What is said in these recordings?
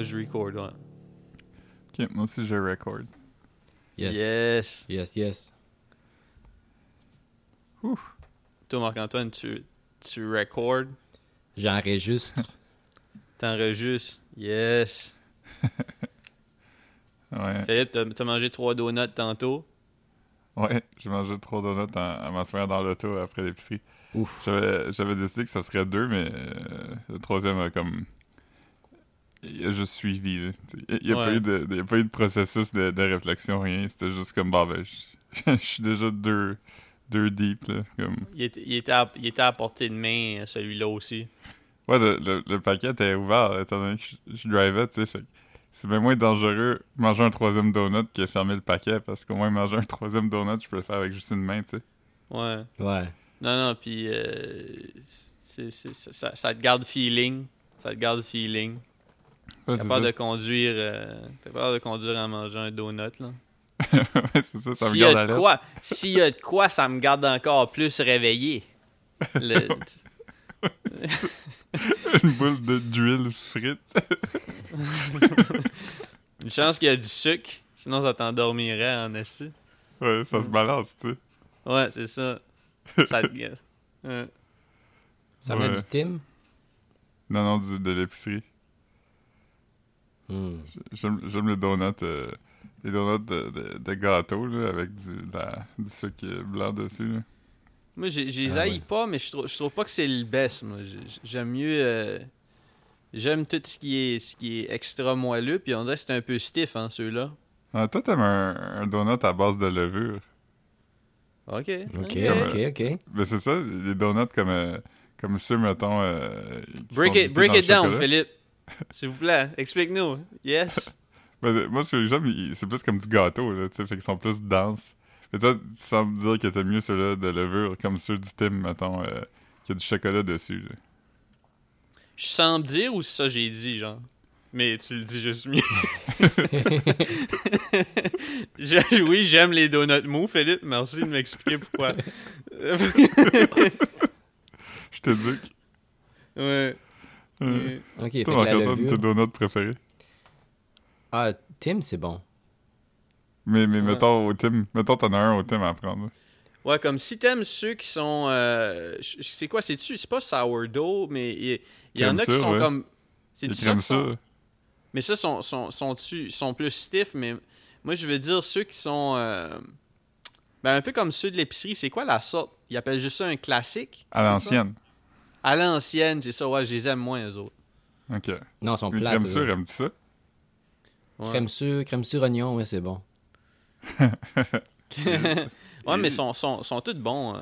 moi, je record, ouais. Ok, moi aussi, je record. Yes. Yes. Yes, yes. Toi, Marc-Antoine, tu, tu record, J'enregistre. t'enregistres. Yes. Ouais, Philippe, t'as t'as mangé trois donuts tantôt? ouais, j'ai mangé trois donuts en, en m'assoyant dans l'auto après l'épicerie. Ouf. J'avais j'avais décidé que ça serait deux, mais euh, le troisième a comme. Il a juste suivi. Il n'y a, pas Ouais. eu de- il y a pas eu de processus de, de réflexion, rien. C'était juste comme, bah ben, je je suis déjà deux, deux deep, là. Comme... Il était, il était, à, il était à portée de main, euh, celui-là aussi. Ouais, le, le, le paquet était ouvert, étant donné que je, je drivais, tu sais. C'est bien moins dangereux manger un troisième donut que fermer le paquet, parce qu'au moins manger un troisième donut, je peux le faire avec juste une main, tu sais. Ouais. Ouais. Non, non, puis euh, c'est- c'est- c'est- ça, ça te garde feeling. Ça te garde feeling. Ouais, T'as peur ça. de conduire. euh, T'as peur de conduire en mangeant un donut, là. ouais, c'est ça, ça me S'il y a garde de quoi, s'il y a de quoi, ça me garde encore plus réveillé. Le- une boule de d'huile frite. une chance qu'il y a du sucre, sinon ça t'endormirait en assis. ouais, ça se balance, tu sais. Ouais, c'est ça. Ça te garde. Ouais. Ça Ouais. met du Tim? Non, non, du, de l'épicerie. J'aime les donuts, euh, les donuts de, de, de gâteau, là, avec du, de la- du sucre blanc dessus, là. Moi, j'ai- j'ai les Ah haïs ouais. pas, mais je trouve, je trouve pas que c'est le best, J'aime mieux... euh, J'aime tout ce qui est ce qui est extra moelleux, puis on dirait que c'est un peu stiff, hein, ceux-là. Ah, toi, t'aimes un, un donut à base de levure. OK. Ok, ok. ok, ok. Mais c'est ça, les donuts comme, euh, comme ceux, mettons, euh, Break it, break le it down, chocolat. Philippe. S'il vous plaît, explique-nous. Yes. Ben, moi, ce que j'aime, c'est plus comme du gâteau, là, tu sais, fait qu'ils sont plus denses. Mais toi, tu sembles dire que t'aimes mieux ceux-là de levure, comme ceux du Tim, mettons, euh, qui a du chocolat dessus, là. Je sens dire ou ça j'ai dit, genre? Mais tu le dis juste mieux. Je- oui, j'aime les donuts mous, Philippe. Merci de m'expliquer pourquoi. Je t'éduque. ouais. Euh, Ok, fait que Toi, la Marc-Antoine, tes donuts préférés. Ah, Tim, c'est bon. Mais, mais Ouais. mettons, au Tim, mettons, t'en as un au Tim à prendre. Ouais, comme si t'aimes ceux qui sont. euh, c'est quoi, c'est-tu? C'est pas sourdough, mais il y, en a qui sont ouais. comme. C'est Les ça. Mais ça, sont, sont, sont, sont plus stiff, mais moi, je veux dire ceux qui sont. euh, ben, un peu comme ceux de l'épicerie. C'est quoi la sorte? Ils appellent juste ça un classique? À l'ancienne. À l'ancienne, c'est ça, ouais, je les aime moins, eux autres. Ok. Non, ils sont plates. crème sûre, aimes-tu ça? Ouais, Crème sûre, crème sûre oignon, ouais, c'est bon. ouais mais sont, sont, sont tous bons, euh,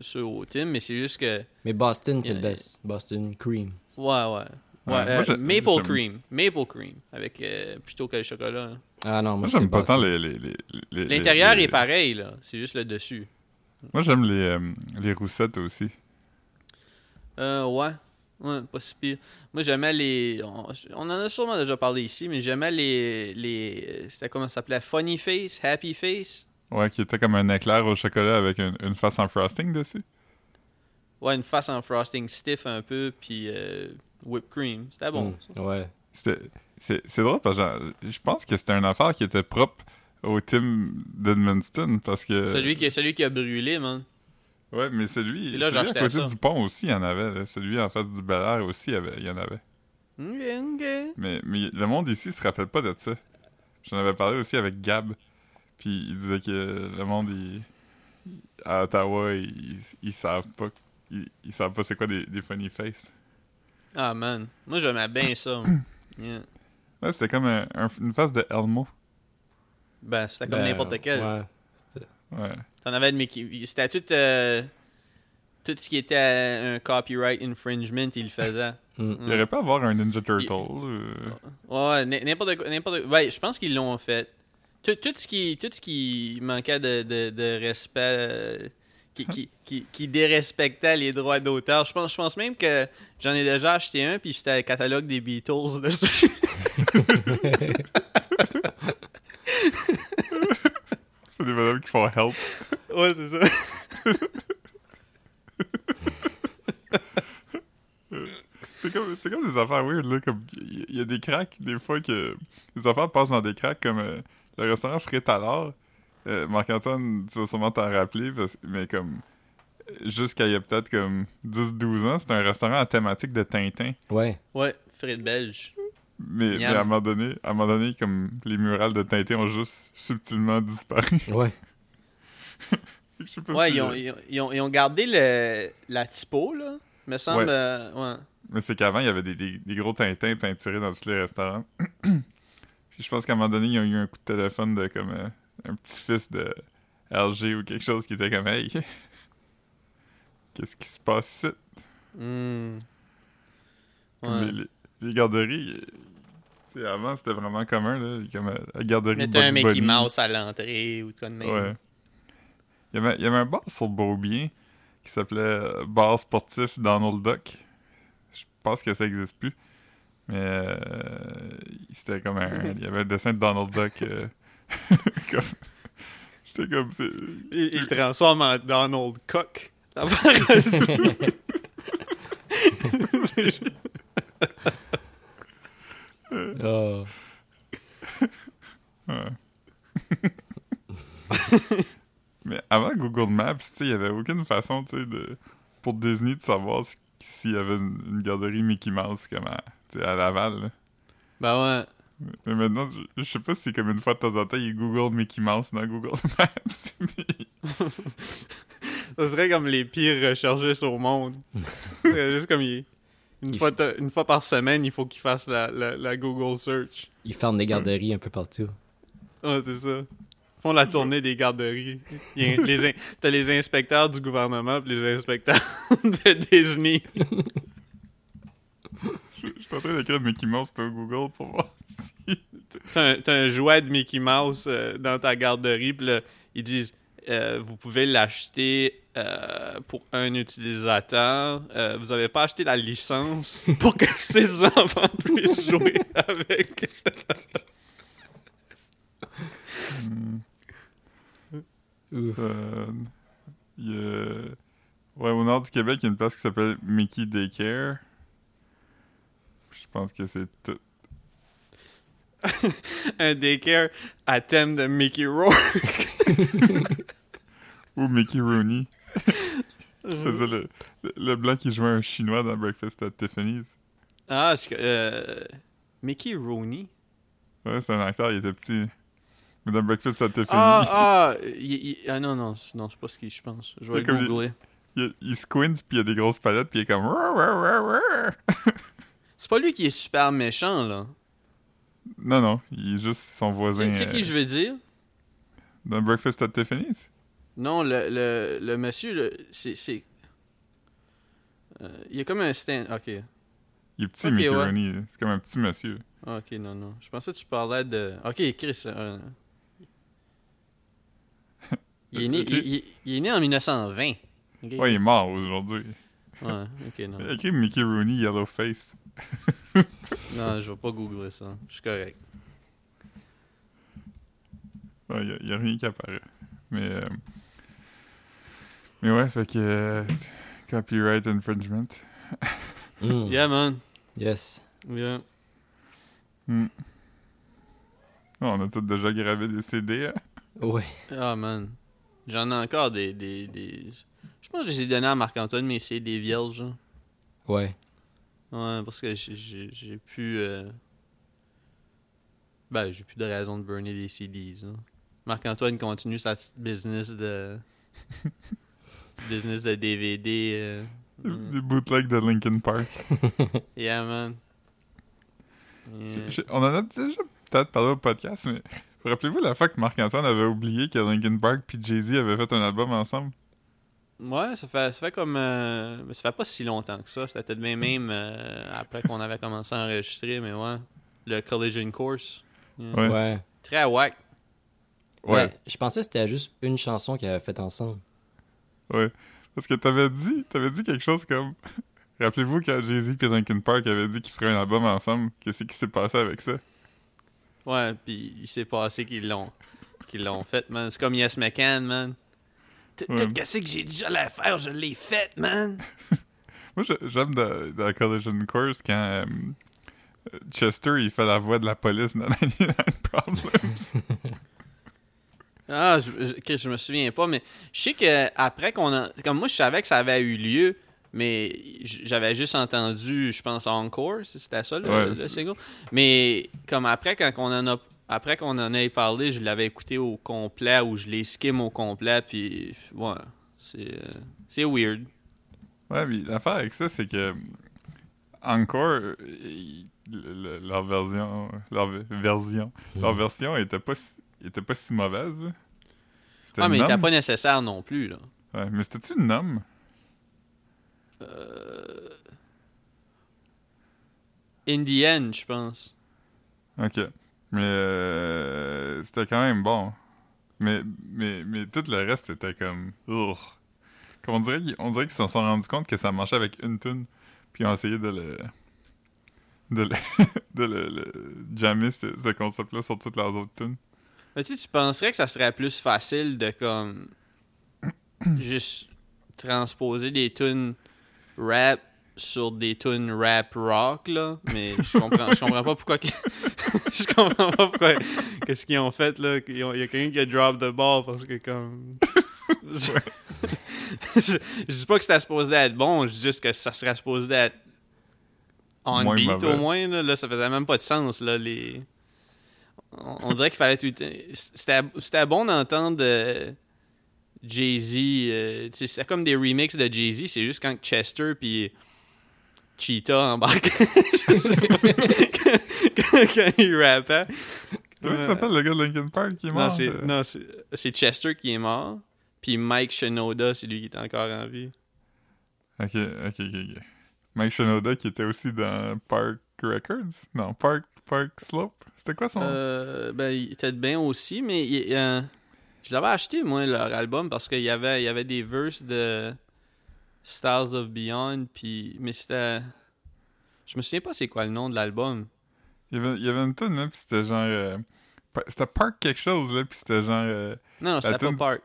ceux au Tim, mais c'est juste que. Mais Boston, c'est le best. Boston Cream. Ouais, ouais. Ouais, Ouais, euh, moi, maple cream. Maple cream. Avec, euh, plutôt que le chocolat. hein. Ah non, moi, Moi, j'aime pas tant les... les, les, les- les- L'intérieur les- est pareil, là. C'est juste le dessus. Moi, j'aime les, euh, les roussettes aussi. Euh, ouais. Ouais, pas si pire. Moi, j'aimais les. On, on en a sûrement déjà parlé ici, mais j'aimais les. les C'était comment ça s'appelait? Funny Face, Happy Face? Ouais, qui était comme un éclair au chocolat avec une, une face en frosting dessus. Ouais, une face en frosting stiff un peu, puis euh, whipped cream. C'était bon. Hmm, Ouais. C'était- C'est c'est drôle parce que genre, je pense que c'était une affaire qui était propre au team d'Edmundston parce que... Celui, qui, celui qui a brûlé, man. Ouais, mais celui, Et là, celui à côté ça. du pont aussi, il y en avait. là. Celui en face du Bel Air aussi, il y, il en avait. Ok, ok. Mais, mais le monde ici se rappelle pas de ça. J'en avais parlé aussi avec Gab. Puis il disait que le monde, il- à Ottawa, ils, ils savent pas. Ils, savent pas c'est quoi des, des funny faces. Ah, man. Moi, j'aimais bien ça. Yeah. Ouais, c'était comme un- un- une face de Elmo. Ben, c'était comme Ben, n'importe quel. Ouais. Ouais. T'en avais de Mickey. C'était tout. euh, tout ce qui était euh, un copyright infringement, il le faisait. Hmm. Il aurait pas à avoir un Ninja Turtle. euh, Ouais, n'importe quoi. N'importe Ouais, je pense qu'ils l'ont fait. Tout, tout ce qui, tout ce qui manquait de, de, de respect, euh, qui, qui, qui, qui dérespectait les droits d'auteur. Je pense, je pense même que j'en ai déjà acheté un, puis c'était le catalogue des Beatles dessus. C'est des madames qui font help. ouais, c'est ça. C'est comme, c'est comme des affaires weird, là. Comme, il y a des cracks, des fois, que les affaires passent dans des cracks, comme euh, le restaurant Frit à l'or. Euh, Marc-Antoine, tu vas sûrement t'en rappeler, parce- mais comme jusqu'à il y a peut-être comme 10-12 ans, c'était un restaurant à thématique de Tintin. Ouais. Ouais, frites belges. Mais, à un moment donné, à un moment donné, comme les murales de Tintin ont juste subtilement disparu. Ouais. Je sais pas Ouais, si, ils ont, ils, ont, ils ont- ils ont gardé le, la typo, là. Me semble. Ouais. euh, ouais. Mais c'est qu'avant, il y avait des, des- des gros Tintins peinturés dans tous les restaurants. Puis je pense qu'à un moment donné, ils ont eu un coup de téléphone de comme euh, un petit-fils de LG ou quelque chose qui était comme Hey, qu'est-ce qui se passe ici? Hmm. Comme Ouais. les, les- les garderies. euh, avant, c'était vraiment commun, là. Comme euh, la garderie Mettre un Mickey. Mouse à l'entrée ou de quoi de même. Ouais. Il y, avait, il y avait un bar sur Beaubien qui s'appelait euh, Bar sportif Donald Duck. Je pense que ça existe plus. Mais euh, c'était comme un. Il y avait un dessin de Donald Duck. euh, comme. J'étais comme. c'est- Il, il transforme en Donald Cook. Ça Ouais. Mais avant Google Maps, il n'y avait aucune façon, de, pour Disney de savoir si- s'il y avait une, une garderie Mickey Mouse comme à, à Laval. là. Ben ouais. Mais maintenant, je, je sais pas si c'est comme une fois de temps en temps, il Google Mickey Mouse dans Google Maps. mais- Ça serait comme les pires recherchistes au monde. Juste comme il- une, Il fois une fois par semaine, il faut qu'il fasse la, la, la Google Search. Ils ferment des garderies un peu partout. Ouais, c'est ça. Ils font la tournée des garderies. Il y a les in- T'as les inspecteurs du gouvernement pis les inspecteurs de Disney. Je, je suis en train d'écrire Mickey Mouse sur Google pour voir si. T'as un, t'as un jouet de Mickey Mouse euh, dans ta garderie, puis là, ils disent euh, vous pouvez l'acheter euh, pour un utilisateur. Euh, vous avez pas acheté la licence pour que ses enfants puissent jouer avec. Ouf. Euh, il y a- Ouais, au nord du Québec, il y a une place qui s'appelle Mickey Daycare. Je pense que c'est tout. un daycare à thème de Mickey Rourke. Ou Mickey Rooney. Qui faisait le, le, le blanc qui jouait un chinois dans Breakfast at Tiffany's. Ah, je- euh, Mickey Rooney? Ouais, c'est un acteur, il était petit. Mais dans Breakfast at Tiffany's, Ah, ah, il- il- ah non, non, non, c'est pas ce que je pense. Je vais googler. il, il squint, puis il y a des grosses palettes, puis il est comme. C'est pas lui qui est super méchant, là. Non, non, il est juste son voisin. tu sais qui euh, je veux dire? Dans Breakfast at Tiffany's? Non, le, le, le monsieur, le- c'est. c'est- Euh, il a comme un stand. Ok. Il est petit, Ok, Mickey ouais. Rooney. C'est comme un petit monsieur. Ok, non, non. Je pensais que tu parlais de. Ok, Chris. euh, Il, est né, il, il- il est né en 1920. ok? Ouais, il est mort aujourd'hui. Ouais, ok, non. Mickey Rooney Yellow Face. Non, je vais pas googler ça. Je suis correct. Ouais, il y, a rien qui apparaît. Mais. euh, Mais ouais, fait que. euh, Copyright infringement. Mm. Yeah, man. Yes. Yeah. Hmm. Oh, on a tous déjà gravé des CD, hein? Ouais. Ah, man. J'en ai encore des. des, des... Je pense que je les ai donnés à Marc-Antoine, mais c'est des vierges. hein. Ouais. Ouais, parce que j'ai- plus. euh, Ben, j'ai plus de raison de burner des CDs. là. Marc-Antoine continue sa petite business de. business de DVD. euh, Les bootlegs de Linkin Park. Yeah, man. Yeah. Je- On en a déjà peut-être parlé au podcast, mais. Rappelez-vous la fois que Marc-Antoine avait oublié que Linkin Park puis Jay-Z avaient fait un album ensemble? Ouais, ça fait, ça fait comme. euh, mais ça fait pas si longtemps que ça. C'était peut-être même, même euh, après qu'on avait commencé à enregistrer, mais ouais. Le Collision Course. Yeah. Ouais. Ouais. Très wack. Ouais. Ben, je pensais que c'était juste une chanson qu'ils avaient faite ensemble. Ouais. Parce que t'avais dit, t'avais dit quelque chose comme. Rappelez-vous quand Jay-Z et Linkin Park avaient dit qu'ils feraient un album ensemble, qu'est-ce qui s'est passé avec ça? Ouais, puis il s'est passé qu'ils l'ont qu'ils l'ont fait, man. C'est comme Yes McCann, man. Tout qu'est-ce que j'ai déjà à faire, je l'ai fait, man. Moi, j'aime dans, Collision Course quand euh, Chester, il fait la voix de la police dans 99 Problems. Ah, je, je, je me souviens pas, mais je sais que après qu'on a. Comme moi, je savais que ça avait eu lieu, mais j'avais juste entendu, je pense, Encore, si c'était ça le, Ouais, le c'est- single. Mais comme après, quand on en a. Après qu'on en ait parlé, je l'avais écouté au complet ou je l'ai skim au complet, puis ouais, c'est euh, c'est weird. Ouais, mais l'affaire avec ça, c'est que encore il- le- le- leur version, leur version, leur Mhm. version était pas, si- était pas si mauvaise. C'était Ah, mais il était pas nécessaire non plus, là. Ouais, mais c'était-tu une homme? In the end, je pense. Ok. Mais euh, c'était quand même bon. Mais, mais, mais tout le reste était comme. On dirait qu'ils on dirait qu'ils se sont rendus compte que ça marchait avec une tune. Puis ils ont essayé de le. de le. de le, le jammer ce, ce concept-là sur toutes leurs autres tunes. Mais tu sais, tu penserais que ça serait plus facile de comme juste transposer des tunes rap sur des tunes rap rock là, mais je comprends je comprends pas pourquoi je comprends pas pourquoi qu'est-ce qu'ils ont fait là, il y a quelqu'un qui a drop the ball parce que comme je, je dis pas que c'était supposé être bon, je dis juste que ça serait supposé être on Moins beat mauvais. au moins là, là ça faisait même pas de sens là les on, on dirait qu'il fallait tout c'était bon d'entendre euh, Jay-Z euh, c'était comme des remixes de Jay-Z c'est juste quand Chester puis Cheetah embarquent quand, quand il rappait Comment il s'appelle le gars de Linkin Park qui est mort? non c'est euh? non, c'est Chester qui est mort puis Mike Shinoda c'est lui qui est encore en vie Ok, ok, ok, ok. Mike Shinoda qui était aussi dans Park Records? Non, Park, Park Slope? C'était quoi son nom? Euh, ben, il était bien aussi, mais il- euh, je l'avais acheté, moi, leur album, parce qu'il y avait, il y avait des verses de Stars of Beyond, puis, mais c'était... Je me souviens pas c'est quoi le nom de l'album. Il, y avait, il y avait une tune, là, pis c'était genre... euh, c'était Park quelque chose, là, pis c'était genre... euh, Non, c'était pas Park.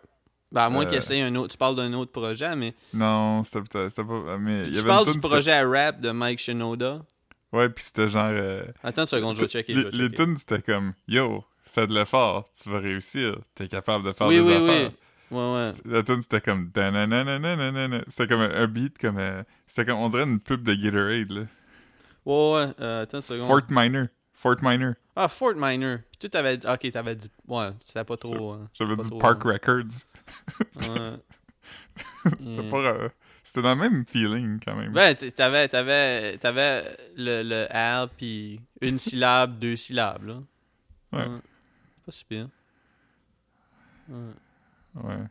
Ben, à moins Euh, qu'il essaye un autre... Tu parles d'un autre projet, mais... non, c'était pas... Mais y Tu avait parles une du projet à rap de Mike Shinoda? Ouais, pis c'était genre... euh, Attends une seconde, je vais checker. je les, vais les checker. tunes, c'était comme... Yo, fais de l'effort, tu vas réussir, t'es capable de faire Oui, des oui, affaires. oui. Ouais, ouais. C'était- La tune c'était comme. C'était comme un, beat comme euh, c'était comme on dirait une pub de Gatorade là. Ouais, ouais. Euh, attends une seconde. Fort Minor, Fort Minor. Ah, Fort Minor. Puis tu t'avais... Ok, t'avais dit... Ouais, c'était pas trop... euh, J'avais pas dit trop, Park euh, Records. ouais. C'était Yeah. pas euh, c'était dans le même feeling quand même. Ouais, t'avais, t'avais, t'avais le, le R puis une syllabe, deux syllabes, là. Ouais. Pas si bien. Ouais. Ouais.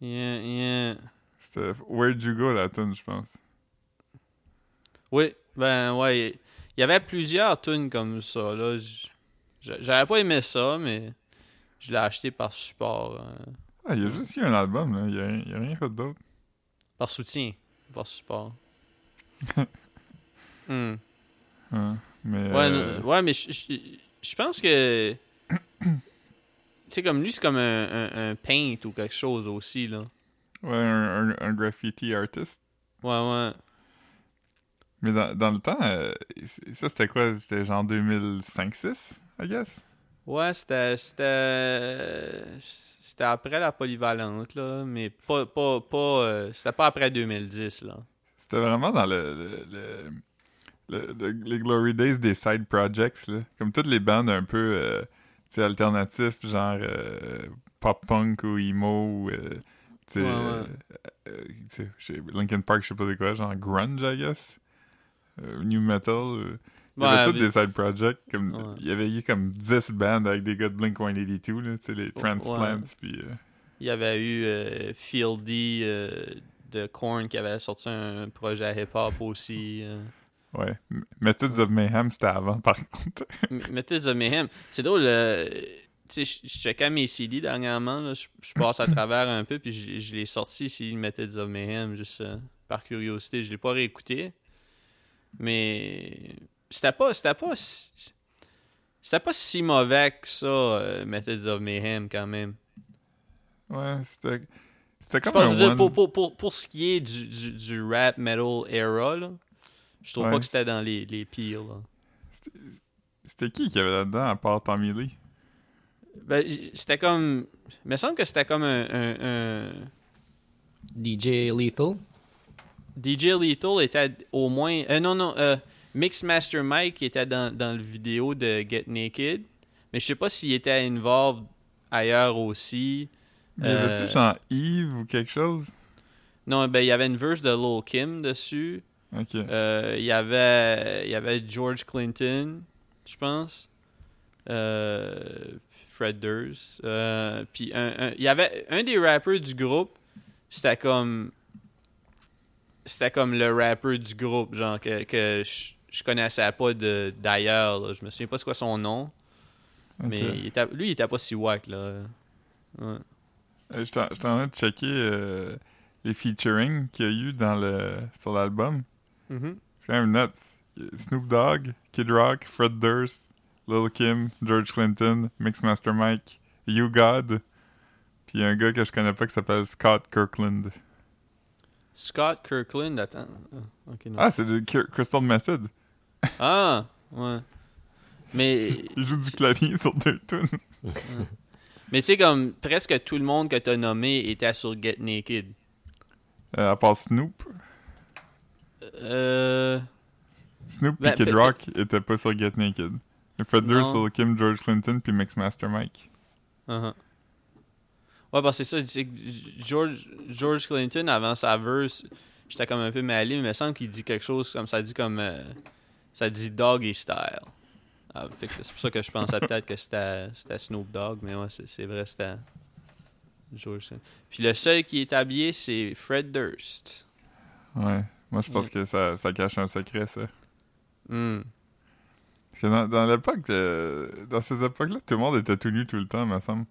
Yeah, yeah. C'était Where'd You Go la tune je pense. Oui, ben ouais. Il y avait plusieurs tunes comme ça, là. J'avais pas aimé ça, mais je l'ai acheté par support. euh, Ah, il y a juste eu un album là, il y a, rien- il y a rien fait d'autre. Par soutien. Par support. Ouais. Mais Ouais, euh, ouais, mais je- pense que. Tu sais, comme lui, c'est comme un, un, un paint ou quelque chose aussi, là. ouais, un, un- un graffiti artist. Ouais, ouais. Mais dans, dans le temps, euh, ça c'était quoi? C'était genre 2005-6, I guess? Ouais, c'était. C'était. Après la polyvalente, là. Mais pas. pas, pas euh, c'était pas après 2010, là. C'était vraiment dans le, le, le- le- le- les glory days des side projects, là. Comme toutes les bandes un peu euh, alternatifs, genre euh, pop-punk ou emo ou. Ouais, ouais. Linkin Park, je sais pas c'est quoi, genre grunge, I guess. Euh, new metal. Il y avait Ouais, tous des side projects. Comme, Ouais. Il y avait eu comme 10 bandes avec des gars de Blink 182, là, les Transplants. Puis, euh, Il y avait eu euh, Fieldy euh, de Korn qui avait sorti un projet hip-hop aussi. euh. ouais. Methods of Mayhem, c'était avant, par contre. Methods of Mayhem. C'est drôle, tu sais, je checkais mes CD dernièrement, là, je, passe à travers un peu, puis je, l'ai sorti ici, Methods of Mayhem, juste par curiosité. Je l'ai pas réécouté, mais c'était pas, c'était pas, si- c'était pas si mauvais que ça, euh, Methods of Mayhem, quand même. Ouais, c'était. C'était comme un dire, one- pour, pour, pour, pour ce qui est du, du, du rap metal era, là, je trouve Ouais, pas que c'est- c'était dans les, les pires. là. C'était qui qui avait là-dedans, à part Tommy Lee? Ben, c'était comme. Il me semble que c'était comme un, un- un- DJ Lethal. DJ Lethal était au moins. euh, non, non. Euh, Mixmaster Mike était dans, dans le vidéo de Get Naked. Mais je sais pas s'il était involved ailleurs aussi. Y avait-tu Euh, genre Yves ou quelque chose? Non, ben il y avait une verse de Lil Kim dessus. Ok. Euh, Il y avait il y avait George Clinton, je pense. Euh, Fred Durst. Puis un- un- il y avait un des rappeurs du groupe, c'était comme c'était comme le rappeur du groupe, genre que, que je, je connaissais pas de d'ailleurs. Je me souviens pas c'est quoi son nom, mais il était- lui il était pas si wack là. Ouais. Euh, en j'étais en train de checker euh, les featuring qu'il y a eu dans le, sur l'album. Mhm. C'est quand même nuts. Snoop Dogg, Kid Rock, Fred Durst, Lil Kim, George Clinton, Mixmaster Mike, You God, puis un gars que je connais pas qui s'appelle Scott Kirkland. Scott Kirkland, attends. Ah, non. Ah, c'est Crystal Method. Ah, ouais. Mais Il joue du clavier sur deux tunes. Mais tu sais, comme presque tout le monde que t'as nommé était sur Get Naked. Euh, à part Snoop. Euh. Snoop Ben, et Kid Rock étaient pas sur Get Naked. Durst, Non. Lil Kim, George Clinton, puis Mixmaster Mike. uh-huh. Ouais, parce que c'est ça, tu sais, que George, George Clinton, avant sa verse, j'étais comme un peu mêlé, mais il me semble qu'il dit quelque chose comme ça dit comme. euh, ça dit Doggy Style. Ah, c'est pour ça que je pensais peut-être que c'était Snoop Dogg, mais ouais, c'est vrai, c'était. Puis le seul qui est habillé, c'est Fred Durst. Ouais. Moi, je pense que ça, ça cache un secret, ça. Hmm. Parce que dans, dans l'époque, dans ces époques-là, tout le monde était tout nu tout le temps, me semble.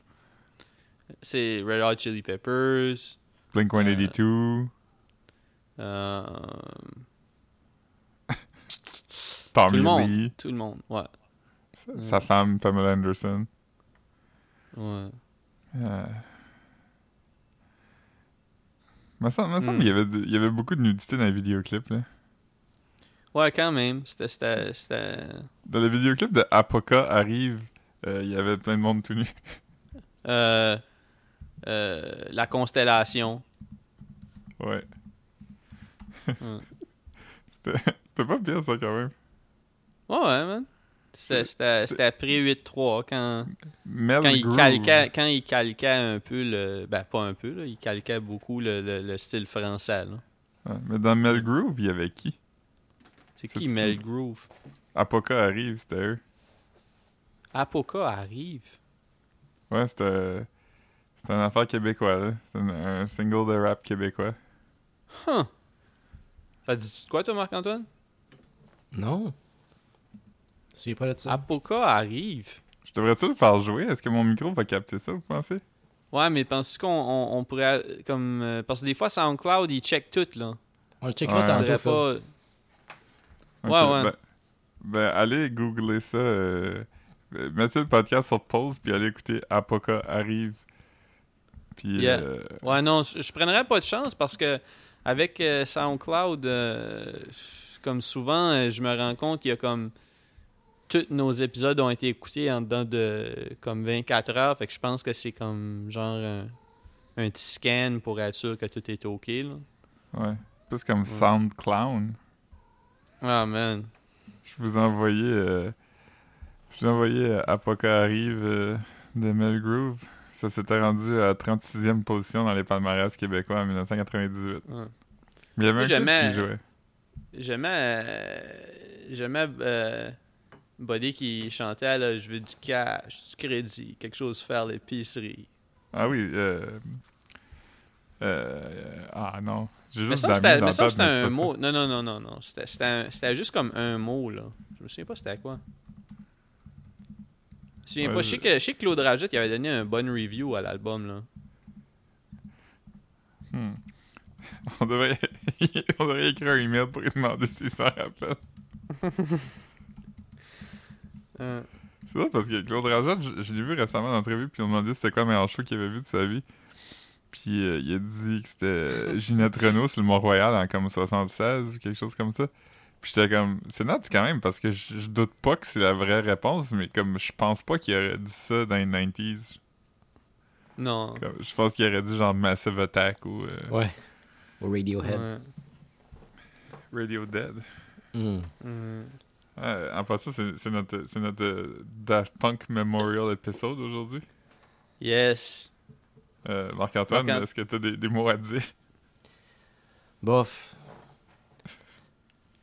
C'est Red Hot Chili Peppers. Blink 182, euh, Tommy tout le monde. Lee, Tout le monde, ouais. sa, Ouais. sa femme Pamela Anderson. ouais. Euh... Me semble, Hmm. qu'il y avait, il y avait beaucoup de nudité dans les vidéoclips. Là. Ouais, quand même. C'était. Dans les vidéoclips de Apoca arrive, euh, il y avait plein de monde tout nu. Euh, euh, la constellation. Ouais. Hmm. C'était pas pire, ça, quand même. Ouais, ouais, man. C'était- C'est- c'est- après 8-3 quand, Mel quand, il Groove. calquait, quand il calquait un peu le. Ben, pas un peu, là. Il calquait beaucoup le, le- le style français, là. Ouais, mais dans Mel Groove, il y avait qui? C'est C'est- qui Mel Groove? Apoca arrive, c'était eux. Apoca arrive? Ouais, c'était. C'était une affaire québécoise, là. C'est un, un single de rap québécois. Huh. Ça dit de quoi, toi, Marc-Antoine? Non. Suis pas de ça. Apoca arrive. Je devrais-tu le faire jouer? Est-ce que mon micro va capter ça, vous pensez? Ouais, mais penses-tu qu'on on, on pourrait. Comme. euh, parce que des fois, SoundCloud, il check tout, là. On le checkera Ouais. Tantôt. pas. Ouais, ouais. Ben, ben, allez googler ça. euh, mettez le podcast sur pause, puis allez écouter Apoca arrive. Puis. Yeah. euh, Ouais, non, je, je prendrais pas de chance parce que avec euh, SoundCloud, euh, comme souvent, euh, je me rends compte qu'il y a comme tous nos épisodes ont été écoutés en dedans de comme 24 heures, fait que je pense que c'est comme genre un, un petit scan pour être sûr que tout est ok là. ouais. Plus comme SoundClown. Ah man. Je vous ai envoyé. euh, je vous ai envoyé euh, Apoca arrive euh, de Mel Groove. Ça s'était rendu à 36e position dans les palmarès québécois en 1998. Ouais. Mais il y avait Moi, un qui jouait. J'aimais j'aimais euh, Buddy qui chantait là, je veux du cash, du crédit, quelque chose faire l'épicerie. Ah oui. Euh, euh, ah non. J'ai Mais juste ça, mais ça, c'était un mot. Non, non, non, non, non. C'était- juste comme un mot, là. Je me souviens pas c'était quoi. Je me souviens pas. Je sais que, Claude Rajette il avait donné un bon review à l'album, là. ça. Hmm. On devrait, on devrait écrire un email pour lui demander s'il s'en rappelle. Euh, C'est ça parce que Claude Rajat, je, je l'ai vu récemment dans l'entrevue, puis on m'a demandé c'était quoi le meilleur show qu'il avait vu de sa vie. Puis euh, il a dit que c'était Ginette Renault sur le Mont-Royal en comme 76 ou quelque chose comme ça. Puis j'étais comme, c'est nuts quand même, parce que je, je doute pas que c'est la vraie réponse, mais comme je pense pas qu'il aurait dit ça dans les 90s. Non. Comme, je pense qu'il aurait dit genre Massive Attack ou euh, Ouais. Au Radiohead. Ouais. Radio Dead. Hmm. Mm. Ouais, en passant, c'est notre, c'est notre euh, Daft Punk Memorial épisode aujourd'hui. Yes. Euh, Marc-Antoine, Marc-Ant- est-ce que tu as des, des mots à dire? Bof.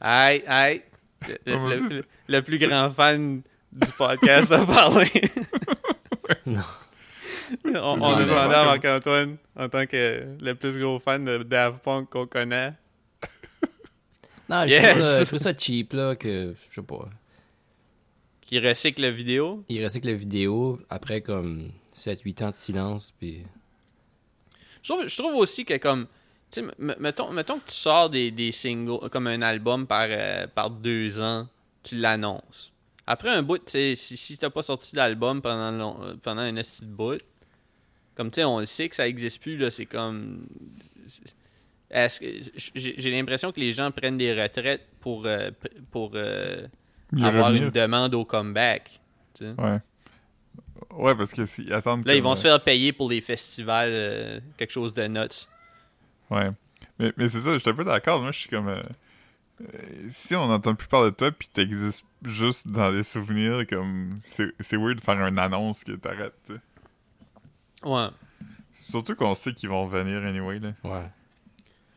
Aïe, aïe. Le, le- Ouais, moi aussi, le- c'est- le plus grand fan du podcast a parlé. Non. on on demandé à Marc-Antoine, en tant que le plus gros fan de Daft Punk qu'on connaît. Non, je Yes! trouve ça- je trouve ça cheap, là, que, je sais pas. Qui recycle la vidéo? Il que la vidéo, après comme 7-8 ans de silence, puis... Je trouve, je trouve aussi que comme tu mettons, mettons que tu sors des, des singles comme un album par, euh, par deux ans, tu l'annonces. Après un bout, tu sais, si, si t'as pas sorti d'album pendant, long- pendant un de bout, comme tu sais, on le sait que ça existe plus, là, c'est comme. Est-ce que j'ai l'impression que les gens prennent des retraites pour, euh, p- pour euh, avoir revenir. une demande au comeback. tu sais. Ouais. Ouais, parce que s'ils attendent. Là, ils vont euh, se faire payer pour les festivals, euh, quelque chose de nuts. Ouais. Mais, mais c'est ça, je suis un peu d'accord. Moi, je suis comme. si on n'entend plus parler de toi, puis t'existes juste dans les souvenirs, comme. C'est c'est weird de faire une annonce que t'arrêtes, tu sais. Ouais. Surtout qu'on sait qu'ils vont venir anyway, là. Ouais.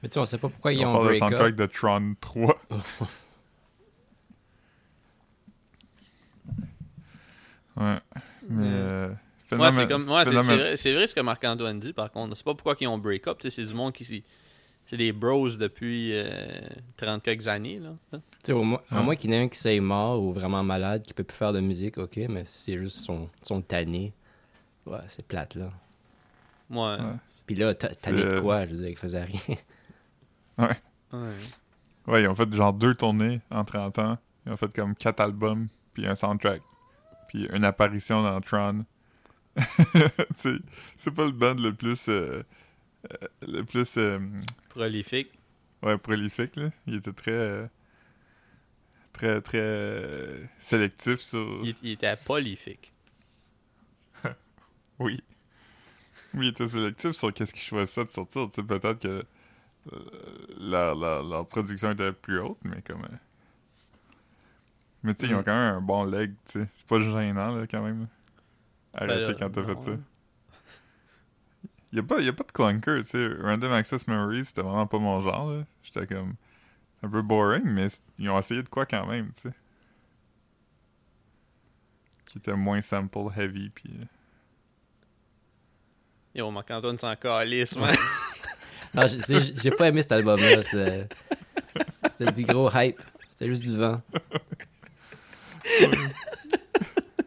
Mais tu sais, on sait pas pourquoi Ils ont faire le break soundtrack up. de Tron 3. ouais. Mais. euh, Ouais, phénomène- c'est comme. Ouais, c'est- vrai, c'est vrai ce que Marc-Antoine dit, par contre. C'est pas pourquoi ils ont break-up, tu sais, c'est du monde qui. C'est des bros depuis euh, 30 quelques années, là. Au moins, à moins qu'il y en ait un qui soit mort ou vraiment malade, qui peut plus faire de musique, ok, mais si c'est juste son, son tanné, ouais, c'est plate, là. Ouais. Ouais. Puis là, ta- tanné de C'est- quoi? Je veux dire, il faisait rien. Ouais. Ouais, ils ont fait genre deux tournées en 30 ans. Ils ont fait comme quatre albums, puis un soundtrack. Puis une apparition dans Tron. Tu sais, c'est pas le band le plus. euh, euh, le plus. euh, Prolifique. ouais, prolifique, là. Il était très. très, très. euh, sélectif sur. Il, il était prolifique. Oui. Oui, il était sélectif sur qu'est-ce qu'ils choisissaient de sortir. Tu sais, peut-être que. Euh, leur, leur- leur production était plus haute, mais comme. euh, Mais tu sais, ils ont Mm. quand même un bon leg, tu sais. C'est pas gênant, là, quand même. Arrêtez Ben quand t'as non, fait ça. hein. Il y a, pas- y a pas de clunker, tu sais. Random Access Memories, c'était vraiment pas mon genre, là. J'étais comme. Un peu boring, mais ils ont essayé de quoi quand même, tu sais. Qui était moins sample heavy, puis. euh, Yo, Marc-Antoine s'en calisse, man. Non, j'ai- pas aimé cet album-là. C'était du gros hype. C'était juste du vent.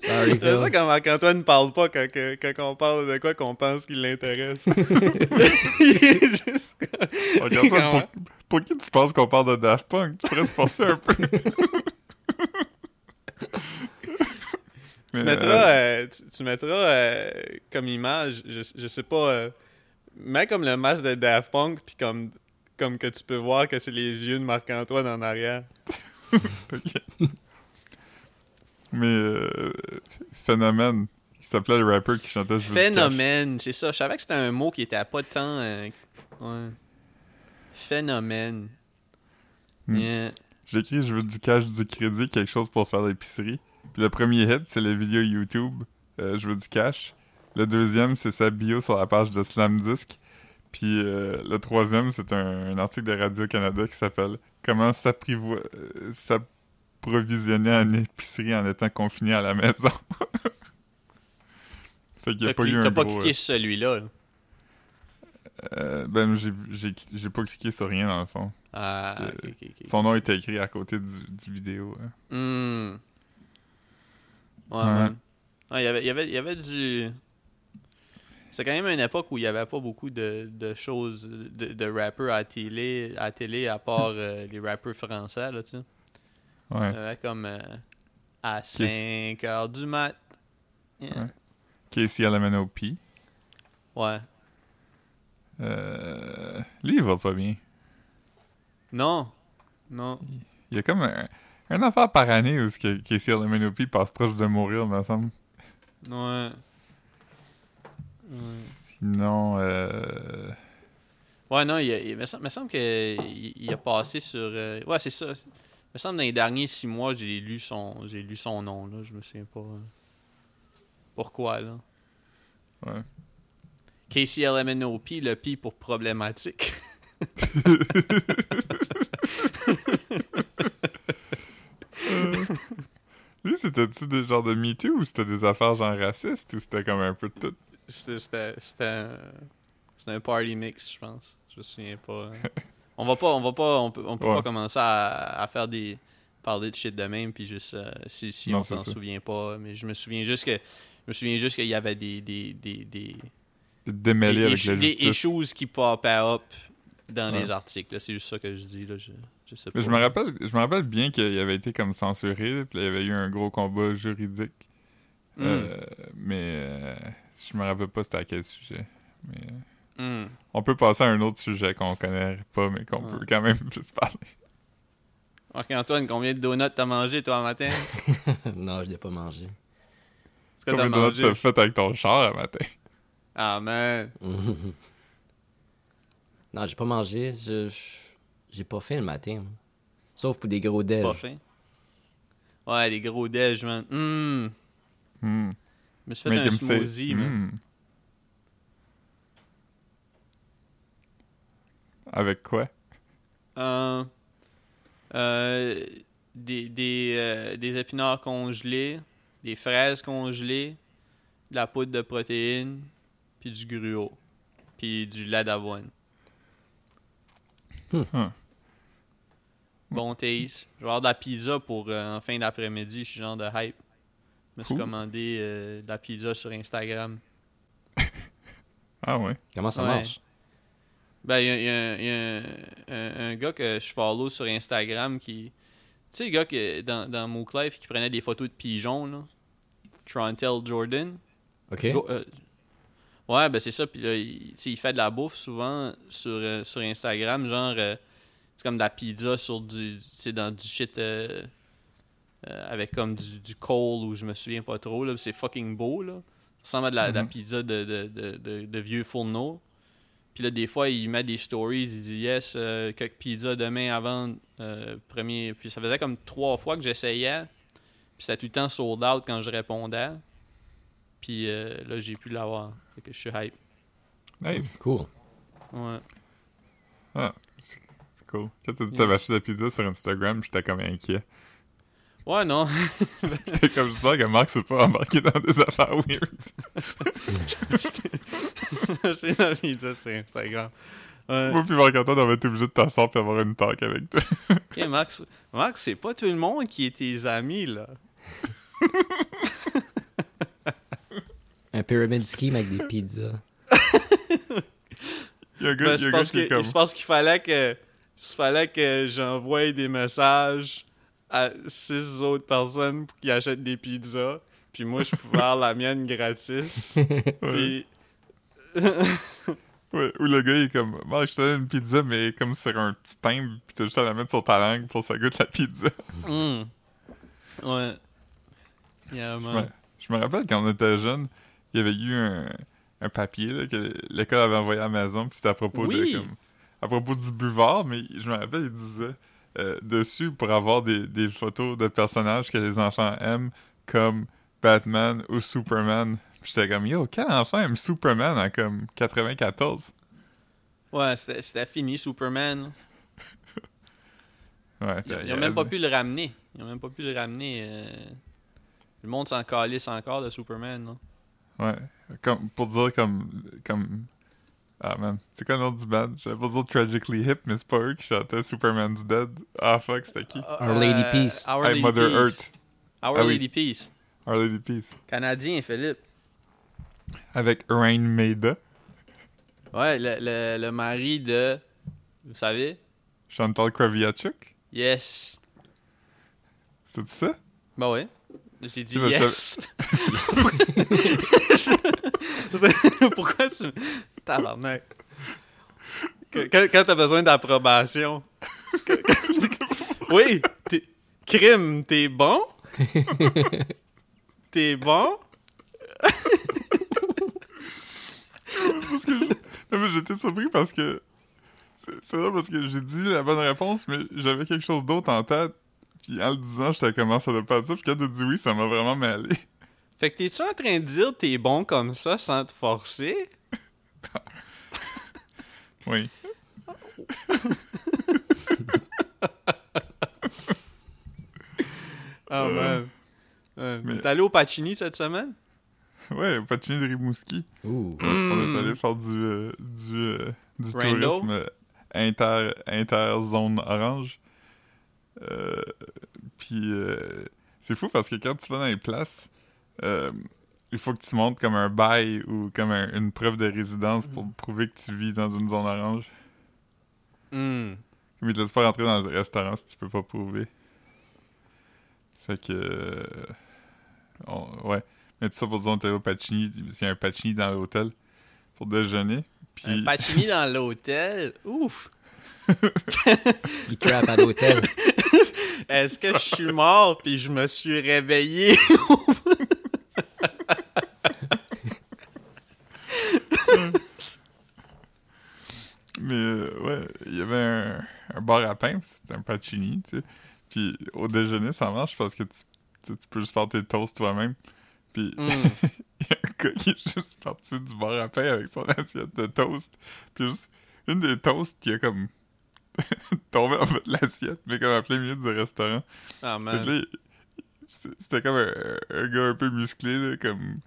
Sorry, C'est ça Phil. quand Marc-Antoine parle pas quand, quand on parle de quoi qu'on pense qu'il l'intéresse. Il est juste Comment? pour, pour qui tu penses qu'on parle de Daft Punk? Tu pourrais te forcer un peu. Tu mettras, euh, euh, tu, tu mettras euh, comme image, je, je sais pas, mets comme le masque de Daft Punk, puis comme, comme que tu peux voir que c'est les yeux de Marc-Antoine en arrière. Mais euh, phénomène, qui s'appelait le rapper qui chantait Je veux. Phénomène, c'est ça. Je savais que c'était un mot qui était à pas tant. euh, ouais. Phénomène. Hmm. Yeah. Écrit Je veux du cash, du crédit, quelque chose pour faire l'épicerie. Puis le premier hit, c'est la vidéo YouTube euh, Je veux du cash. Le deuxième, c'est sa bio sur la page de Slam Disc. Puis euh, le troisième, c'est un, un article de Radio-Canada qui s'appelle Comment euh, s'approvisionner en épicerie en étant confiné à la maison. fait qu'il a pas eu t'as pas cliqué sur celui-là. là. euh, ben, j'ai- pas cliqué sur rien dans le fond. Ah, Parce que ok, ok, ok. Son nom était écrit à côté du, du vidéo. hein. Hmm. Ouais, Ouais. man. Ouais, il y avait, il y avait, il y avait du. C'est quand même une époque où il y avait pas beaucoup de, de choses, de, de rappeurs à télé, à télé à part euh, les rappeurs français, là, tu sais. Ouais. Il y avait comme euh, à Qui 5 heures du mat. Yeah. Ouais. Casey LMNOP. Ouais. Euh, lui, il va pas bien. Non. Non. Il y a comme un, un affaire par année où Casey LMNOP passe proche de mourir, me semble. Ouais. Sinon, euh... Ouais, non, il, me semble, me semble qu'il il a passé sur. euh, ouais, c'est ça. Il me semble dans les derniers six mois, j'ai lu son, j'ai lu son nom, là. Je me souviens pas. euh, pourquoi, là. Ouais. KCLMNOP, le P pour problématique. Lui, c'était-tu des genres de Me Too ou c'était des affaires genre racistes ou c'était comme un peu de tout? C'était un, un party mix, je pense. Je me souviens pas. hein. On va pas, on va pas, on peut, on peut Ouais. pas commencer à, à faire des parler de shit de même puis juste euh, si, si Non, on s'en souvient pas. Mais je me souviens juste que je me souviens juste qu'il y avait des des des des, De démêler des, avec issues- la des justice. issues qui popaient up dans Ouais. les articles. C'est juste ça que je dis là. Je, je sais pas. Je me rappelle, je me rappelle bien qu'il avait été comme censuré, puis il y avait eu un gros combat juridique. Hmm. Euh, mais euh, je me rappelle pas c'était à quel sujet. Mais euh, Hmm. on peut passer à un autre sujet qu'on connaît pas, mais qu'on Ouais. peut quand même plus parler. Ok Antoine, combien de donuts t'as mangé toi un matin? Non, je l'ai pas mangé. Que Combien t'as de mangé? t'as fait avec ton char un matin? Ah man. non, j'ai pas mangé. Je, je- j'ai pas faim le matin. Sauf pour des gros déj. Pas faim? Ouais, des gros déj, man. Hum. Hmm. Je me suis fait Mais un smoothie. Hmm. Avec quoi? Euh, euh, des, des, euh, des épinards congelés, des fraises congelées, de la poudre de protéines, puis du gruau, puis du lait d'avoine. Hmm. Bon taste. Je vais avoir de la pizza pour euh, en fin d'après-midi. Je suis genre de hype. Je me suis commandé euh, de la pizza sur Instagram. Ah ouais. Comment ça Ouais. marche? Ben, il y a, y a- il y a un, un- un gars que je follow sur Instagram qui. Tu sais, le gars que, dans, dans Mook Life qui prenait des photos de pigeons, là. Trontel Jordan. Ok. Go- euh, ouais, ben c'est ça. Puis là, il, fait de la bouffe souvent sur, euh, sur Instagram. Genre, euh, c'est comme de la pizza sur du. Tu sais, dans du shit. Euh, avec comme du, du coal ou je me souviens pas trop. là C'est fucking beau, là. Ça ressemble à de la, de la Mhm. pizza de, de, de, de, de vieux fourneaux. Puis là, des fois, il met des stories. Il dit Yes, euh, quelques pizzas demain vendre. euh, premier. Puis ça faisait comme trois fois que j'essayais. Puis c'était tout le temps sold out quand je répondais. Puis euh, là, j'ai pu l'avoir. Fait que je suis hype. Nice. Cool. Ouais. C'est c'est cool. Quand t'as dit que Yeah. t'avais acheté de la pizza sur Instagram, j'étais comme inquiet. Ouais, non. J'étais comme j'espère que Marc s'est pas embarqué dans des affaires weird. c'est la pizza sur Instagram. Ouais. Moi puis Marc-Antoine, on va être obligé de t'asseoir puis avoir une talk avec toi. Ok, Max, Max c'est pas tout le monde qui est tes amis, là. Un pyramid scheme avec des pizzas. Il y a un gars, Ben, il y a c'est un gars parce qui est que- comme... je pense qu'il fallait que fallait que j'envoie des messages à six autres personnes pour qu'ils achètent des pizzas. Puis moi, je pouvais avoir la mienne gratis. Puis Ouais, où le gars il est comme Marc, je te donne une pizza mais comme sur un petit timbre puis t'as juste à la mettre sur ta langue pour que ça goûte la pizza. Hmm. Ouais. Yeah, Je me, je me rappelle quand on était jeune, il y avait eu un, un papier là, que l'école avait envoyé à la maison puis c'était à propos Oui. de comme, à propos du buvard, mais je me rappelle il disait euh, dessus pour avoir des, des photos de personnages que les enfants aiment comme Batman ou Superman. J'étais comme yo, quel enfant aime Superman en comme 94? Ouais, c'était fini, Superman. Ouais, Ils, ils ont même pas pu le ramener. Ils ont même pas pu le ramener. euh. Le monde s'en calisse encore de Superman, là. Ouais. Comme, pour dire comme. comme... Ah man. C'est quoi le nom du band? J'avais pas dire Tragically Hip, mais c'est pas eux qui chantaient Superman's Dead. Ah fuck, c'était qui? Our Lady Peace. Our Hey, Lady Mother Peace. Earth. Our Ah oui. Lady Peace. Our Lady Peace. Canadien, Philippe. Avec Rain Maida. Ouais, le, le, le mari de. Vous savez? Chantal Kraviachuk. Yes. C'est ça? Bah ouais. J'ai dit yes. Pourquoi tu. Tabarnak. Quand, quand t'as besoin d'approbation. Oui, Crime, t'es bon? t'es bon? Parce que je- non, mais j'étais surpris parce que. C'est vrai parce que j'ai dit la bonne réponse, mais j'avais quelque chose d'autre en tête. Puis en le disant, j'étais comme ah, ça doit pas ça. Puis quand t'as dit oui, ça m'a vraiment mêlé. Fait que t'es-tu en train de dire t'es bon comme ça sans te forcer? Oui. Ah, man. Euh, mais- T'es allé au Pacini cette semaine? Ouais, au Pacini de Rimouski. Ouh. On est allé faire du, euh, du, euh, du tourisme inter, inter-zone orange. Euh, Puis euh, c'est fou parce que quand tu vas dans les places, euh, il faut que tu montres comme un bail ou comme un- une preuve de résidence pour prouver que tu vis dans une zone orange. Hmm. Mais ils te laissent pas rentrer dans un restaurant si tu peux pas prouver. Fait que. euh, on- ouais. Mais tout ça pour dire, on était au Pacini. Il y a un Pacini dans l'hôtel pour déjeuner. Puis. Un Pacini dans l'hôtel? Ouf! Il trap à l'hôtel. Est-ce que je suis mort puis je me suis réveillé? Mais euh, ouais, il y avait un, bar à pain, c'était un Pacini, tu sais. Puis au déjeuner, ça marche parce que tu, tu, tu peux juste faire tes toasts toi-même. Puis Hmm. il y a un gars qui est juste parti du bar à pain avec son assiette de toast. Puis juste une des toasts qui a comme tombé en bas de l'assiette, mais comme à plein milieu du restaurant. Ah, man. c'est- c'était comme un, un gars un peu musclé, là, comme.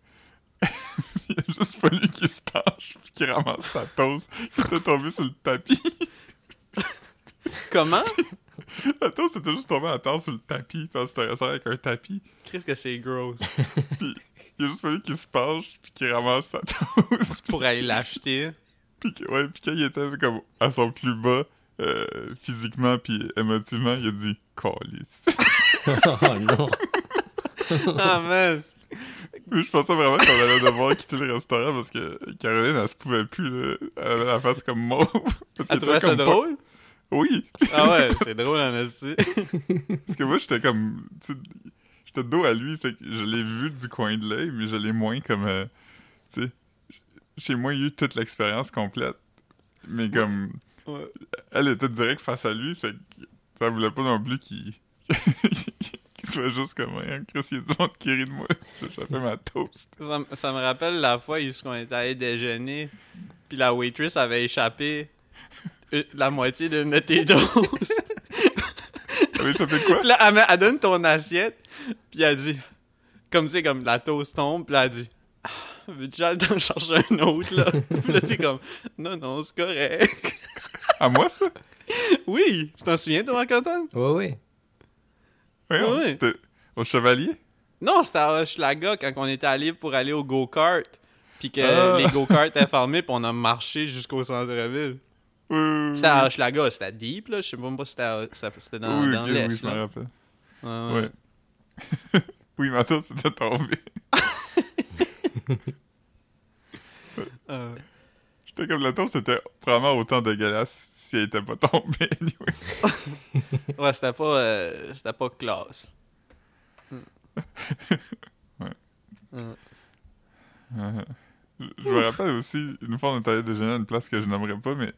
il a juste fallu qu'il se penche puis qu'il ramasse sa toast qui était tombée sur le tapis. Comment? La toast était juste tombée à terre sur le tapis parce que c'était un restaurant avec un tapis. Qu'est-ce que c'est gross? Puis il a juste fallu qu'il se penche puis qu'il ramasse sa toast. Pour aller l'acheter. Puis, ouais, puis quand il était comme à son plus bas, euh, physiquement puis émotivement, il a dit « Calice ». oh non. Ah, man. Mais je pensais vraiment qu'on allait devoir quitter le restaurant parce que Caroline, elle se pouvait plus, là. Elle avait la face comme mauve. Parce Elle qu'elle trouvait ça drôle? pas- Oui! Ah ouais, c'est drôle en esti. Parce que moi, j'étais comme... J'étais dos à lui, fait que je l'ai vu du coin de l'œil, mais je l'ai moins comme... euh, tu sais, j'ai moins eu toute l'expérience complète. Mais comme... Ouais. Elle était direct face à lui, fait que ça voulait pas non plus qu'il... qu'il soit juste comme... Hein, Chris, il y a du monde qui rit de moi. J'ai fait ma toast. Ça, me- ça me rappelle la fois où on est allé déjeuner, puis la waitress avait échappé la moitié de tes échappé de quoi? Puis là, elle, met- elle donne ton assiette, puis elle dit, comme tu sais, comme la toast tombe, puis là, elle dit, Ah, veux-tu j'aille t'en chercher un autre, là? Puis là, t'es comme, non, non, c'est correct. À moi, ça? oui, tu t'en souviens, toi, Marc-Antoine? Ouais, ouais. Ouais, Ouais. C'était au Chevalier? Non, c'était à Hochelaga quand on était allé pour aller au go-kart, puis que Ah. les go-karts étaient fermés, puis on a marché jusqu'au centre-ville. Oui, C'était à Hochelaga, c'était deep, là. Je sais même pas si c'était à- ça- c'était dans, oui, dans ok, oui, l'Est, je rappelle. Ouais, oui, ma toast c'était tombé. Euh, J'étais comme la toast c'était probablement autant dégueulasse si elle était pas tombée. anyway. ouais, c'était pas, euh, c'était pas classe. Ouais. Euh, Euh, je je me rappelle aussi, une fois on est allé déjeuner à une place que je n'aimerais pas, mais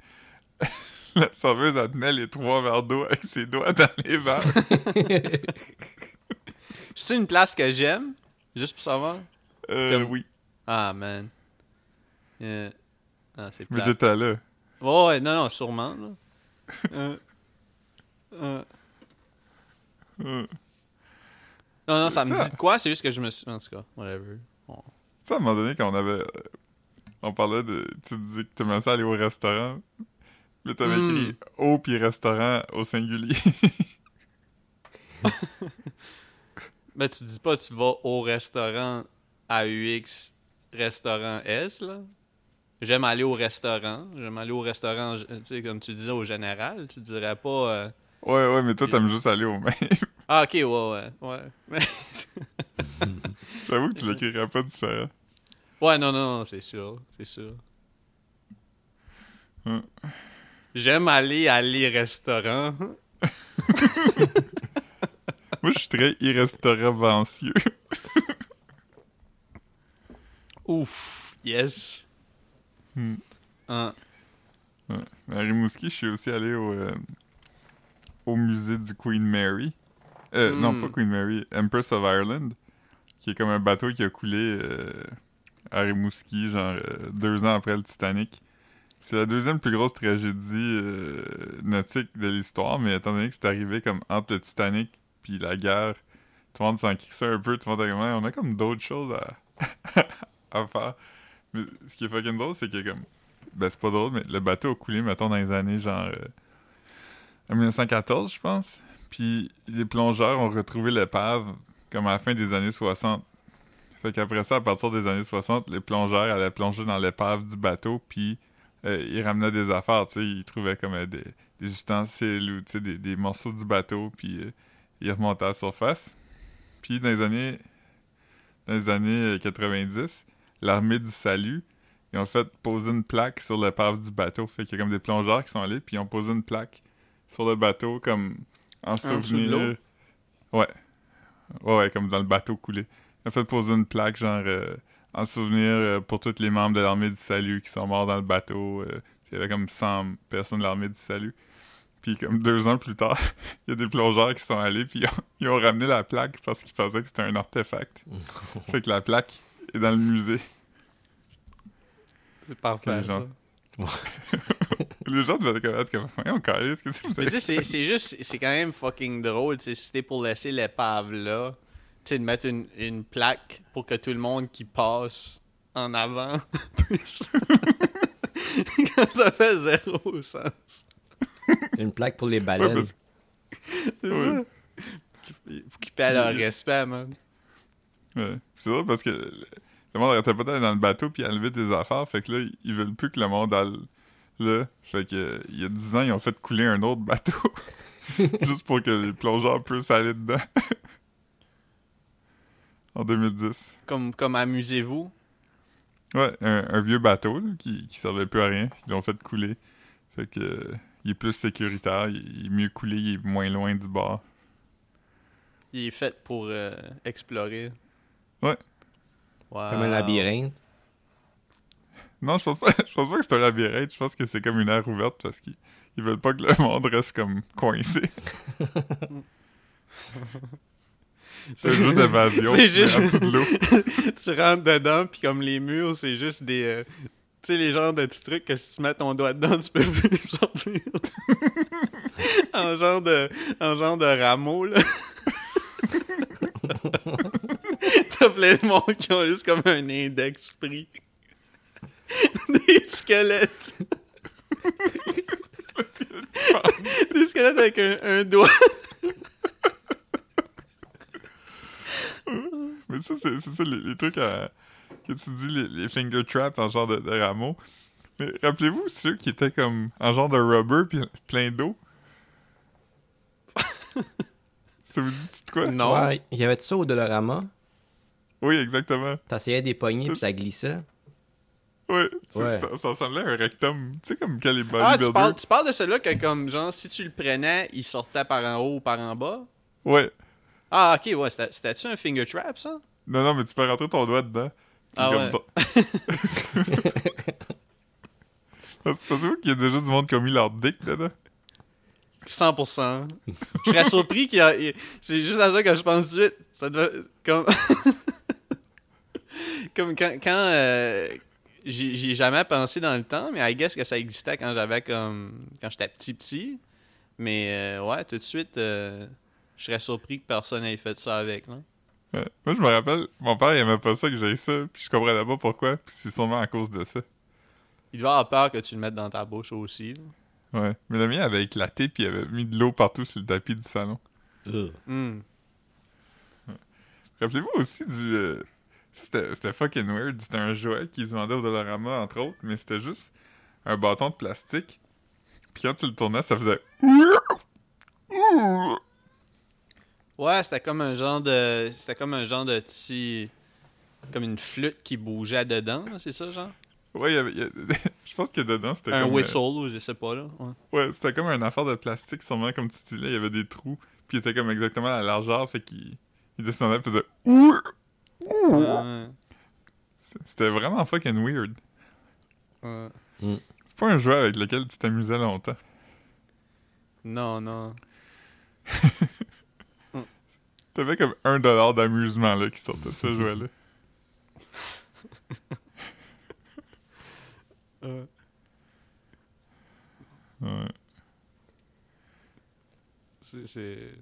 la serveuse elle tenait les trois verres d'eau avec ses doigts dans les verres. C'est une place que j'aime, juste pour savoir. Euh, Comme- oui, Ah, man. Euh, Ah, c'est mais t'étais là. Ouais, ouais, non, non, sûrement, là. Euh, Non, non, ça me Ça- dit de quoi, c'est juste que je me suis... En tout cas, whatever. Tu sais, à un moment donné, quand on avait. On parlait de. Tu disais que t'aimais ça aller au restaurant. Là, t'avais Mm. écrit au puis restaurant au singulier. Ben, tu dis pas tu vas au restaurant AUX, restaurant S, là? J'aime aller au restaurant. J'aime aller au restaurant, tu sais, comme tu disais, au général. Tu dirais pas... euh, ouais, ouais, mais toi, t'aimes juste aller au même. Ah, ok, ouais, ouais, ouais. Mais- J'avoue que tu l'écrirais pas différent. ouais, non, non, non, c'est sûr, c'est sûr. Hum. J'aime aller à les restaurants. Moi, je suis très irrestaurancieux. Ouf, yes. Hmm. Ah, Ouais. À Rimouski, je suis aussi allé au, euh, au musée du Queen Mary. Euh, Non, Hmm. pas Queen Mary, Empress of Ireland, qui est comme un bateau qui a coulé euh, à Rimouski, genre deux ans après le Titanic. C'est la deuxième plus grosse tragédie euh, nautique de l'histoire, mais étant donné que c'est arrivé comme entre le Titanic puis la guerre, tout le monde s'en crissait un peu, tout le monde on a comme d'autres choses à, à faire. Mais ce qui est fucking drôle, c'est que comme ben c'est pas drôle, mais le bateau a coulé, mettons, dans les années genre. euh, en 1914, je pense. Puis les plongeurs ont retrouvé l'épave comme à la fin des années 60. Fait qu'après ça, à partir des années 60, les plongeurs allaient plonger dans l'épave du bateau, puis euh, ils ramenaient des affaires, tu sais. Ils trouvaient comme euh, des, des ustensiles ou tu sais, des, des morceaux du bateau, puis euh, ils remontaient à la surface. Puis dans les années, dans les années euh, 90, l'armée du salut ils ont fait poser une plaque sur l'épave du bateau. Fait qu'il y a comme des plongeurs qui sont allés, puis ils ont posé une plaque sur le bateau, comme en souvenir. Ouais. ouais. Ouais, comme dans le bateau coulé. Ils ont fait poser une plaque, genre, euh, en souvenir euh, pour tous les membres de l'armée du salut qui sont morts dans le bateau. euh, il y avait comme 100 personnes de l'armée du salut. Puis comme deux ans plus tard, il y a des plongeurs qui sont allés, puis ils ont, ils ont ramené la plaque parce qu'ils pensaient que c'était un artefact. fait que la plaque est dans le musée. c'est parfait. les gens- ça. Les gens devaient être comme, ce que c'est vous Mais tu sais, c'est- juste, c'est quand même fucking drôle, tu sais, c'était pour laisser l'épave là, de mettre une, une plaque pour que tout le monde qui passe en avant puisse. Ça fait zéro sens. Une plaque pour les baleines. C'est ça. Qui, qui paie leur respect, man. ouais. C'est drôle parce que le monde arrêtait pas d'aller dans le bateau puis enlever des affaires. Fait que là, ils veulent plus que le monde aille là. Fait que il y a 10 ans, ils ont fait couler un autre bateau. Juste pour que les plongeurs puissent aller dedans. En 2010. Comme, comme amusez-vous. Ouais, un, un vieux bateau là, qui, qui servait plus à rien. Ils l'ont fait couler. Fait que euh, il est plus sécuritaire, il, il est mieux coulé, il est moins loin du bord. Il est fait pour euh, explorer. Ouais. Wow. Comme un labyrinthe. Non, je pense pas, je pense pas que c'est un labyrinthe. Je pense que c'est comme une aire ouverte parce qu'ils ils veulent pas que le monde reste comme coincé. c'est un jeu d'évasion. C'est juste- tu rentres dedans, puis comme les murs, c'est juste des. euh, tu sais, les genres de petits trucs que si tu mets ton doigt dedans, tu peux plus les sortir. en genre de. En genre de rameau, là. T'as plein de monde qui ont juste comme un index pris. des squelettes. des squelettes avec un, un doigt. Mais ça, c'est ça, les, les trucs à- que tu dis, les, les finger traps en genre de, de rameau. Mais rappelez-vous ceux qui étaient comme en genre de rubber puis plein d'eau? ça vous dit de quoi? Non. Ouais, il y avait de ça au Dolorama. Oui, exactement. T'essayais des poignées puis ça glissait. Ouais, Ouais. Ça, ça ressemblait à un rectum. Tu sais, comme quand les Ah, tu bodybuilders... parles, tu parles de celui-là que, comme, genre, si tu le prenais, il sortait par en haut ou par en bas? Ouais. Ah, ok, ouais, c'était- c'était-tu un finger trap, ça? Non, non, mais tu peux rentrer ton doigt dedans. Ah ouais. ton- c'est pas sûr qu'il y a déjà du monde qui a mis leur dick dedans? 100%. Je serais surpris qu'il y a... C'est juste à ça que je pense tout de suite. Ça devait... Comme... comme quand... quand euh, J'y j'y ai jamais pensé dans le temps, mais I guess que ça existait quand j'avais comme... Quand j'étais petit petit. Mais euh, ouais, tout de suite, euh, je serais surpris que personne ait fait ça avec, là. Ouais. Moi, je me rappelle, mon père, il aimait pas ça que j'aille ça, puis je comprenais pas pourquoi, puis c'est sûrement à cause de ça. Il devait avoir peur que tu le mettes dans ta bouche aussi. là. Ouais. Mais le mien avait éclaté, puis il avait mis de l'eau partout sur le tapis du salon. Hmm. Rappelez-vous aussi du... euh, Ça, c'était c'était fucking weird. C'était un jouet qu'ils se vendaient au Dollarama, entre autres, mais c'était juste un bâton de plastique. Puis quand tu le tournais, ça faisait... Ouais, c'était comme un genre de. C'était comme un genre de petit. Comme une flûte qui bougeait dedans, c'est ça, genre? Ouais, il y avait... il y a- je pense que dedans, c'était Un comme... euh, whistle, ou je sais pas, là. Ouais. Ouais, c'était comme une affaire de plastique, sûrement comme tu disais, il y avait des trous. Puis il était comme exactement à la largeur, fait qu'il il descendait, puis il faisait Ouh! Ouais. C'était vraiment fucking weird. Ouais. C'est pas un jeu avec lequel tu t'amusais longtemps. Non, non. T'avais comme un dollar d'amusement là qui sortait de ce jeu-là. Euh, Ouais. c'est- c'est-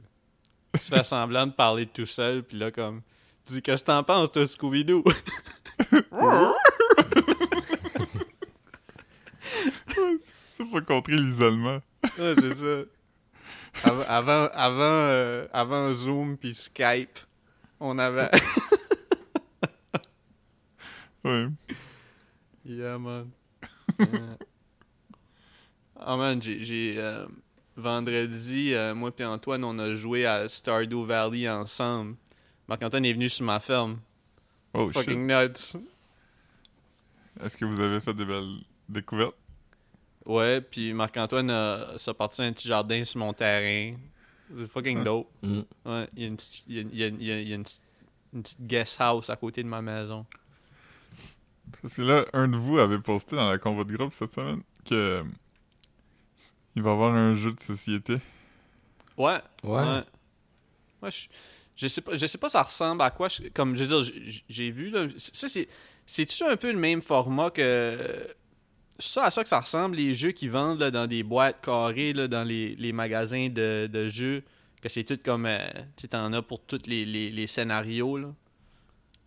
Tu fais semblant de parler tout seul, puis là, comme. Tu dis, qu'est-ce que t'en penses, toi, Scooby-Doo? Ça faut contrer l'isolement. ouais, c'est ça. Avant, avant, avant, euh, avant Zoom puis Skype, on avait. Ouais. Yeah, man. Yeah. Ah, man, j'ai. euh, vendredi, euh, moi et Antoine, on a joué à Stardew Valley ensemble. Marc-Antoine est venu sur ma ferme. Oh shit. Fucking nuts. Est-ce que vous avez fait des belles découvertes? Ouais, puis Marc-Antoine a, s'est parti un petit jardin sur mon terrain. C'est fucking dope. Mm. Ouais, il y a une petite, il y a, il y a- il y a- il y a une petite, une petite guest house à côté de ma maison. Parce que là, un de vous avait posté dans la convo de groupe cette semaine que euh, il va y avoir un jeu de société. Ouais. Ouais. Ouais. Ouais, je, je sais pas, je sais pas ça ressemble à quoi. je- comme je veux dire, j'ai vu là. Ça c'est, c'est-tu un peu le même format que c'est ça à ça que ça ressemble les jeux qui vendent là, dans des boîtes carrées là, dans les, les magasins de, de jeux que c'est tout comme euh, tu sais t'en as pour tous les, les, les scénarios là.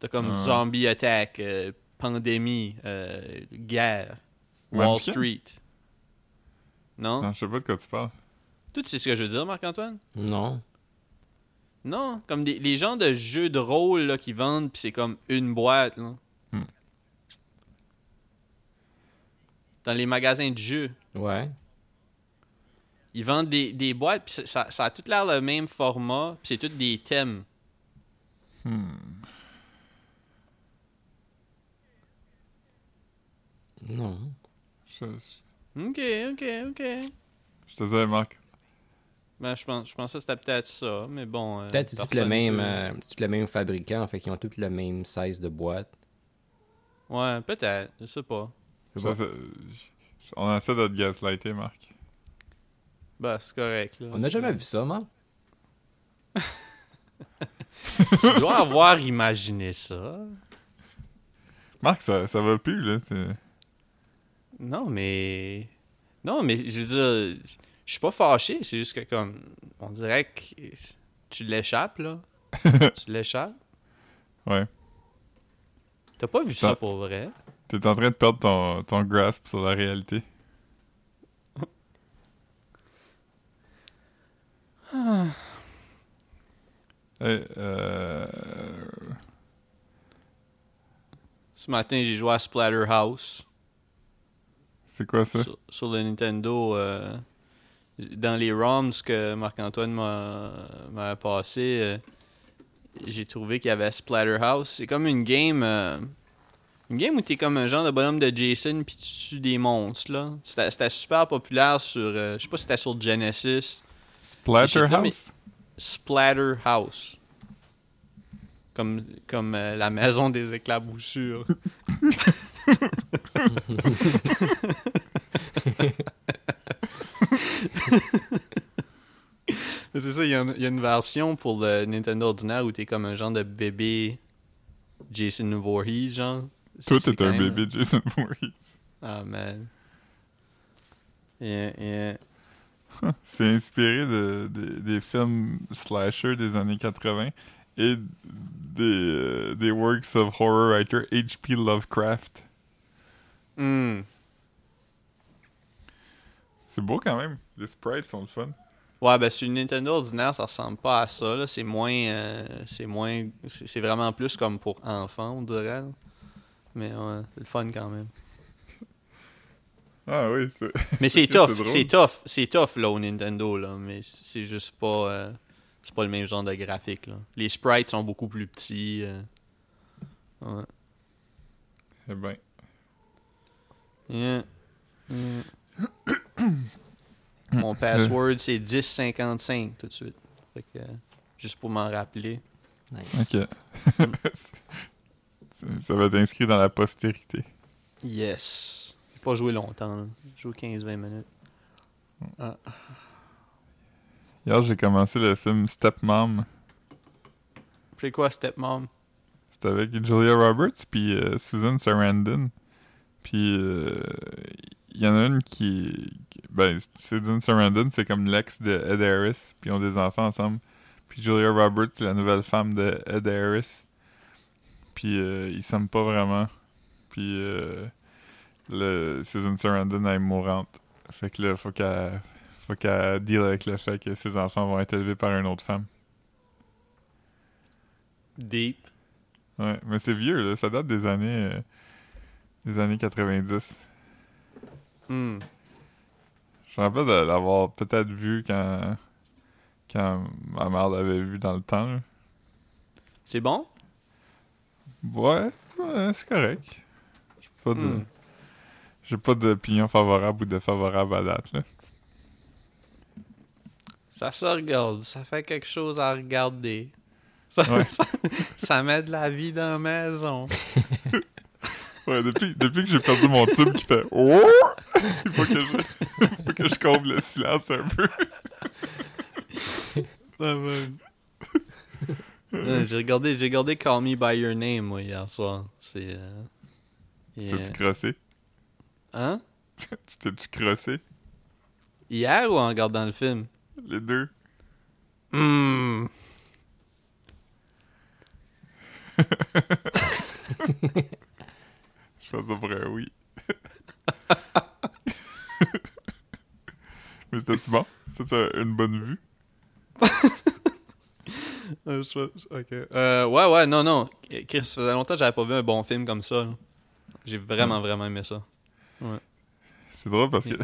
T'as comme zombie attack, euh, pandémie, euh, guerre, Wall? Street. Non? Non, je sais pas de quoi tu parles. Tout c'est ce que je veux dire Marc-Antoine? Non. Non, comme des, les gens de jeux de rôle là, qui vendent, puis c'est comme une boîte. Là. Dans les magasins de jeux, Ouais. ils vendent des, des boîtes, puis ça, ça a tout l'air le même format, puis c'est tous des thèmes. Hmm. Non. Je, Ok, ok, ok. je te disais, Marc. Ben, je, pense, je pensais que c'était peut-être ça, mais bon. euh, Peut-être c'est tout le même, euh, c'est tout le même fabricant, fait qu'ils ont tous le même size de boîte. Ouais, peut-être, je sais pas. Je- je- on essaie de te gaslighter, Marc. Ben, c'est correct. Là. On n'a jamais vu ça, man. Tu dois avoir imaginé ça. Marc, ça, ça va plus, là. Non, mais. Non, mais je veux dire, je suis pas fâché, c'est juste que comme. On dirait que tu l'échappes, là. tu l'échappes. Ouais. T'as pas vu ça Ça- pour vrai? T'es en train de perdre ton, ton grasp sur la réalité. Hey, euh... Ce matin, j'ai joué à Splatterhouse C'est quoi ça? sur, sur le Nintendo. euh, dans les ROMs que Marc-Antoine m'a m'a passé, euh, j'ai trouvé qu'il y avait Splatterhouse. C'est comme une game. Une game où t'es comme un genre de bonhomme de Jason puis tu tues des monstres, là. C'était super populaire sur. euh, je sais pas si c'était sur Genesis. Splatterhouse? Splatterhouse. Comme, comme euh, la maison des éclaboussures. C'est ça, il y, a une- il y a une version pour le Nintendo ordinaire où t'es comme un genre de bébé Jason Voorhees, genre. Toi, t'es un même- bébé Jason Voorhees. Ah, man. Yeah, yeah. C'est inspiré de, de- des films slasher des années 80 et des, euh, des works of horror writer H.P. Lovecraft. Hmm. C'est beau quand même. Les sprites sont le fun. Ouais, ben sur une Nintendo ordinaire, ça ressemble pas à ça. là. C'est moins. euh, c'est moins. C'est c'est vraiment plus comme pour enfants, on dirait. Mais ouais, c'est le fun quand même. Ah oui, c'est... Mais c'est tough. C'est tough. C'est tough là au Nintendo, là. Mais c'est juste pas. euh, c'est pas le même genre de graphique, là. Les sprites sont beaucoup plus petits. euh. Ouais. Eh ben, Yeah. Yeah. Mon password, c'est 1055 tout de suite. Fait que, euh, juste pour m'en rappeler. Nice. Ok. ça va être inscrit dans la postérité. Yes. J'ai pas joué longtemps. là. J'ai joué 15-20 minutes. Hier, j'ai commencé le film Stepmom. C'est quoi, Stepmom? C'était avec Julia Roberts puis euh, Susan Sarandon. Puis euh, il y en a une qui, qui- ben Susan Sarandon c'est comme l'ex de Ed Harris puis ils ont des enfants ensemble. Puis Julia Roberts c'est la nouvelle femme de Ed Harris. Puis euh, ils s'aiment pas vraiment. Puis euh, le Susan Sarandon elle est mourante. Fait que là faut qu'elle faut qu'elle deal avec le fait que ses enfants vont être élevés par une autre femme. Deep. Ouais, mais c'est vieux là, ça date des années euh, des années 90. Hmm. Je me rappelle de l'avoir peut-être vu quand, quand ma mère l'avait vu dans le temps. là. C'est bon? Ouais, ouais c'est correct. J'ai pas de- Hmm. J'ai pas d'opinion favorable ou défavorable à date. Là. Ça se regarde. Ça fait quelque chose à regarder. Ça, Ouais. ça, ça met de la vie dans la maison. Ouais, depuis, depuis que j'ai perdu mon tube qui fait Oh! Il faut que je, faut que je comble le silence un peu. Ouais, j'ai regardé, j'ai regardé Call Me By Your Name, moi, hier soir. C'est... euh, yeah. T'es-tu crossé? Hein? Tu t'es-tu crossé? Hier ou en regardant le film? Les deux? Hmm. Je fais ça pour un oui. Mais c'était-tu bon? C'était une bonne vue? Euh. Euh, ouais, ouais, non, non. Chris, ça faisait longtemps que j'avais pas vu un bon film comme ça. J'ai vraiment, vraiment aimé ça. C'est drôle parce que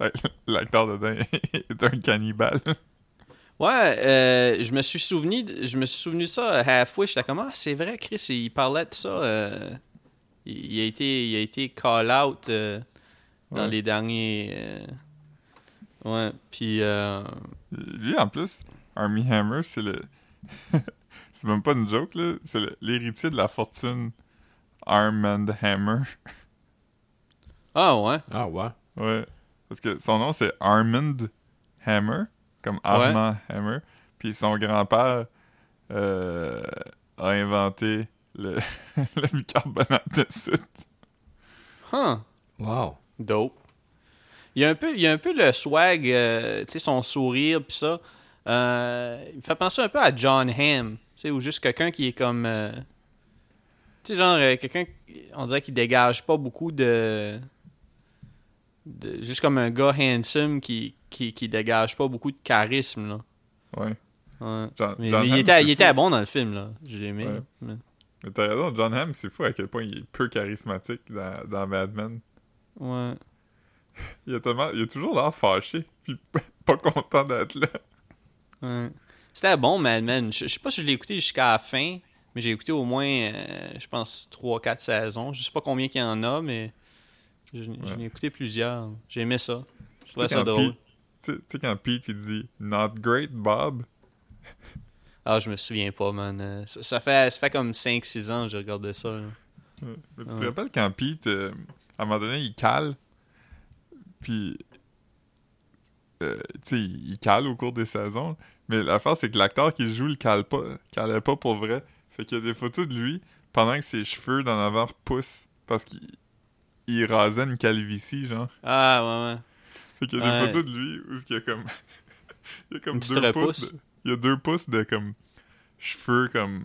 l'acteur dedans est un cannibale. Ouais, euh, je me suis souvenu, de- je me suis souvenu de ça euh, halfway. J'étais comme ah c'est vrai, Chris, il parlait de ça. euh, il, il a été, il a été call out euh, dans Ouais. les derniers. ouais, puis Lui, en plus, Army Hammer, c'est le. c'est même pas une joke, là. C'est l'héritier de la fortune Armand Hammer. ah ouais, Ah, ouais. Ouais. Parce que son nom, c'est Armand Hammer, comme Armand Hammer. Puis son grand-père euh, a inventé le, le bicarbonate de soude. huh, Wow. dope. Il y a un peu, il y a un peu le swag, euh, tu sais, son sourire puis ça. Euh, il me fait penser un peu à John Hamm, tu sais, ou juste quelqu'un qui est comme, euh, tu sais, genre euh, quelqu'un, on dirait qu'il dégage pas beaucoup de, de- juste comme un gars handsome qui, qui, qui dégage pas beaucoup de charisme là. Ouais. Ouais. John, Mais, John mais il était, il était bon dans le film là, je l'ai aimé. Ouais. là. Mais- Mais t'as raison, John Hamm, c'est fou à quel point il est peu charismatique dans, dans Mad Men. Ouais. Il a tellement, il a toujours l'air fâché, puis pas content d'être là. Ouais. C'était bon, Mad Men. Je, je sais pas si je l'ai écouté jusqu'à la fin, mais j'ai écouté au moins, euh, je pense, 3-4 saisons. Je sais pas combien qu'il y en a, mais je, je Ouais. l'ai écouté plusieurs. J'ai aimé ça. Je trouvais Tu sais, ça quand drôle. Pete- Tu sais- quand Pete, il dit « Not great, Bob Ah, je me souviens pas, man. Euh, Ça, ça fait, ça fait comme 5-6 ans que j'ai regardé ça. là. ». Mais tu te rappelles quand Pete, euh, à un moment donné, il cale, puis... euh, tu sais, il cale au cours des saisons, mais l'affaire, c'est que l'acteur qui joue le cale pas, calait pas pour vrai. Fait qu'il y a des photos de lui pendant que ses cheveux d'en avant poussent, parce qu'il il rasait une calvitie, genre. Ah, ouais, ouais. Fait qu'il y a Ouais. des photos de lui où il y a comme. il y a comme deux pouces. de- il y a deux pouces de comme. cheveux comme.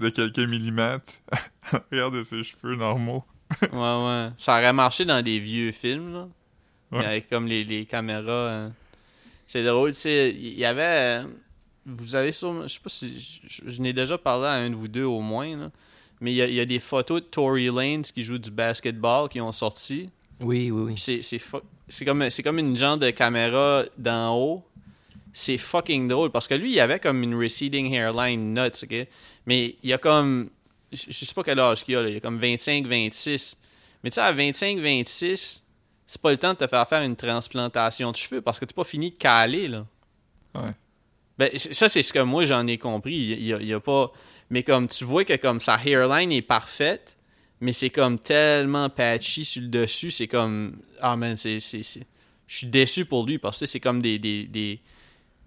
de quelques millimètres. Regarde ses cheveux normaux. ouais, ouais. Ça aurait marché dans des vieux films, là. Ouais. Mais avec comme les, les caméras. euh, C'est drôle, tu sais. Il y avait. euh, Vous avez sûrement. Je sais pas si. Je, je n'ai déjà parlé à un de vous deux au moins, là. Mais il y a, il y a des photos de Tory Lanez qui joue du basketball qui ont sorti. Oui, oui, oui. C'est comme, comme une genre de caméra d'en haut. C'est fucking drôle parce que lui, il avait comme une receding hairline nuts, ok? Mais il y a comme. Je je sais pas quel âge qu'il a, là. Il y a comme 25-26. Mais tu sais, à 25-26, c'est pas le temps de te faire faire une transplantation de cheveux parce que t'es pas fini de caler, là. Ouais. Ben, ça, c'est ce que moi, j'en ai compris. Il y a, il y a pas... Mais comme, tu vois que comme sa hairline est parfaite, mais c'est comme tellement patchy sur le dessus, c'est comme... Ah, man, c'est... Je suis déçu pour lui, parce que c'est comme des, des, des,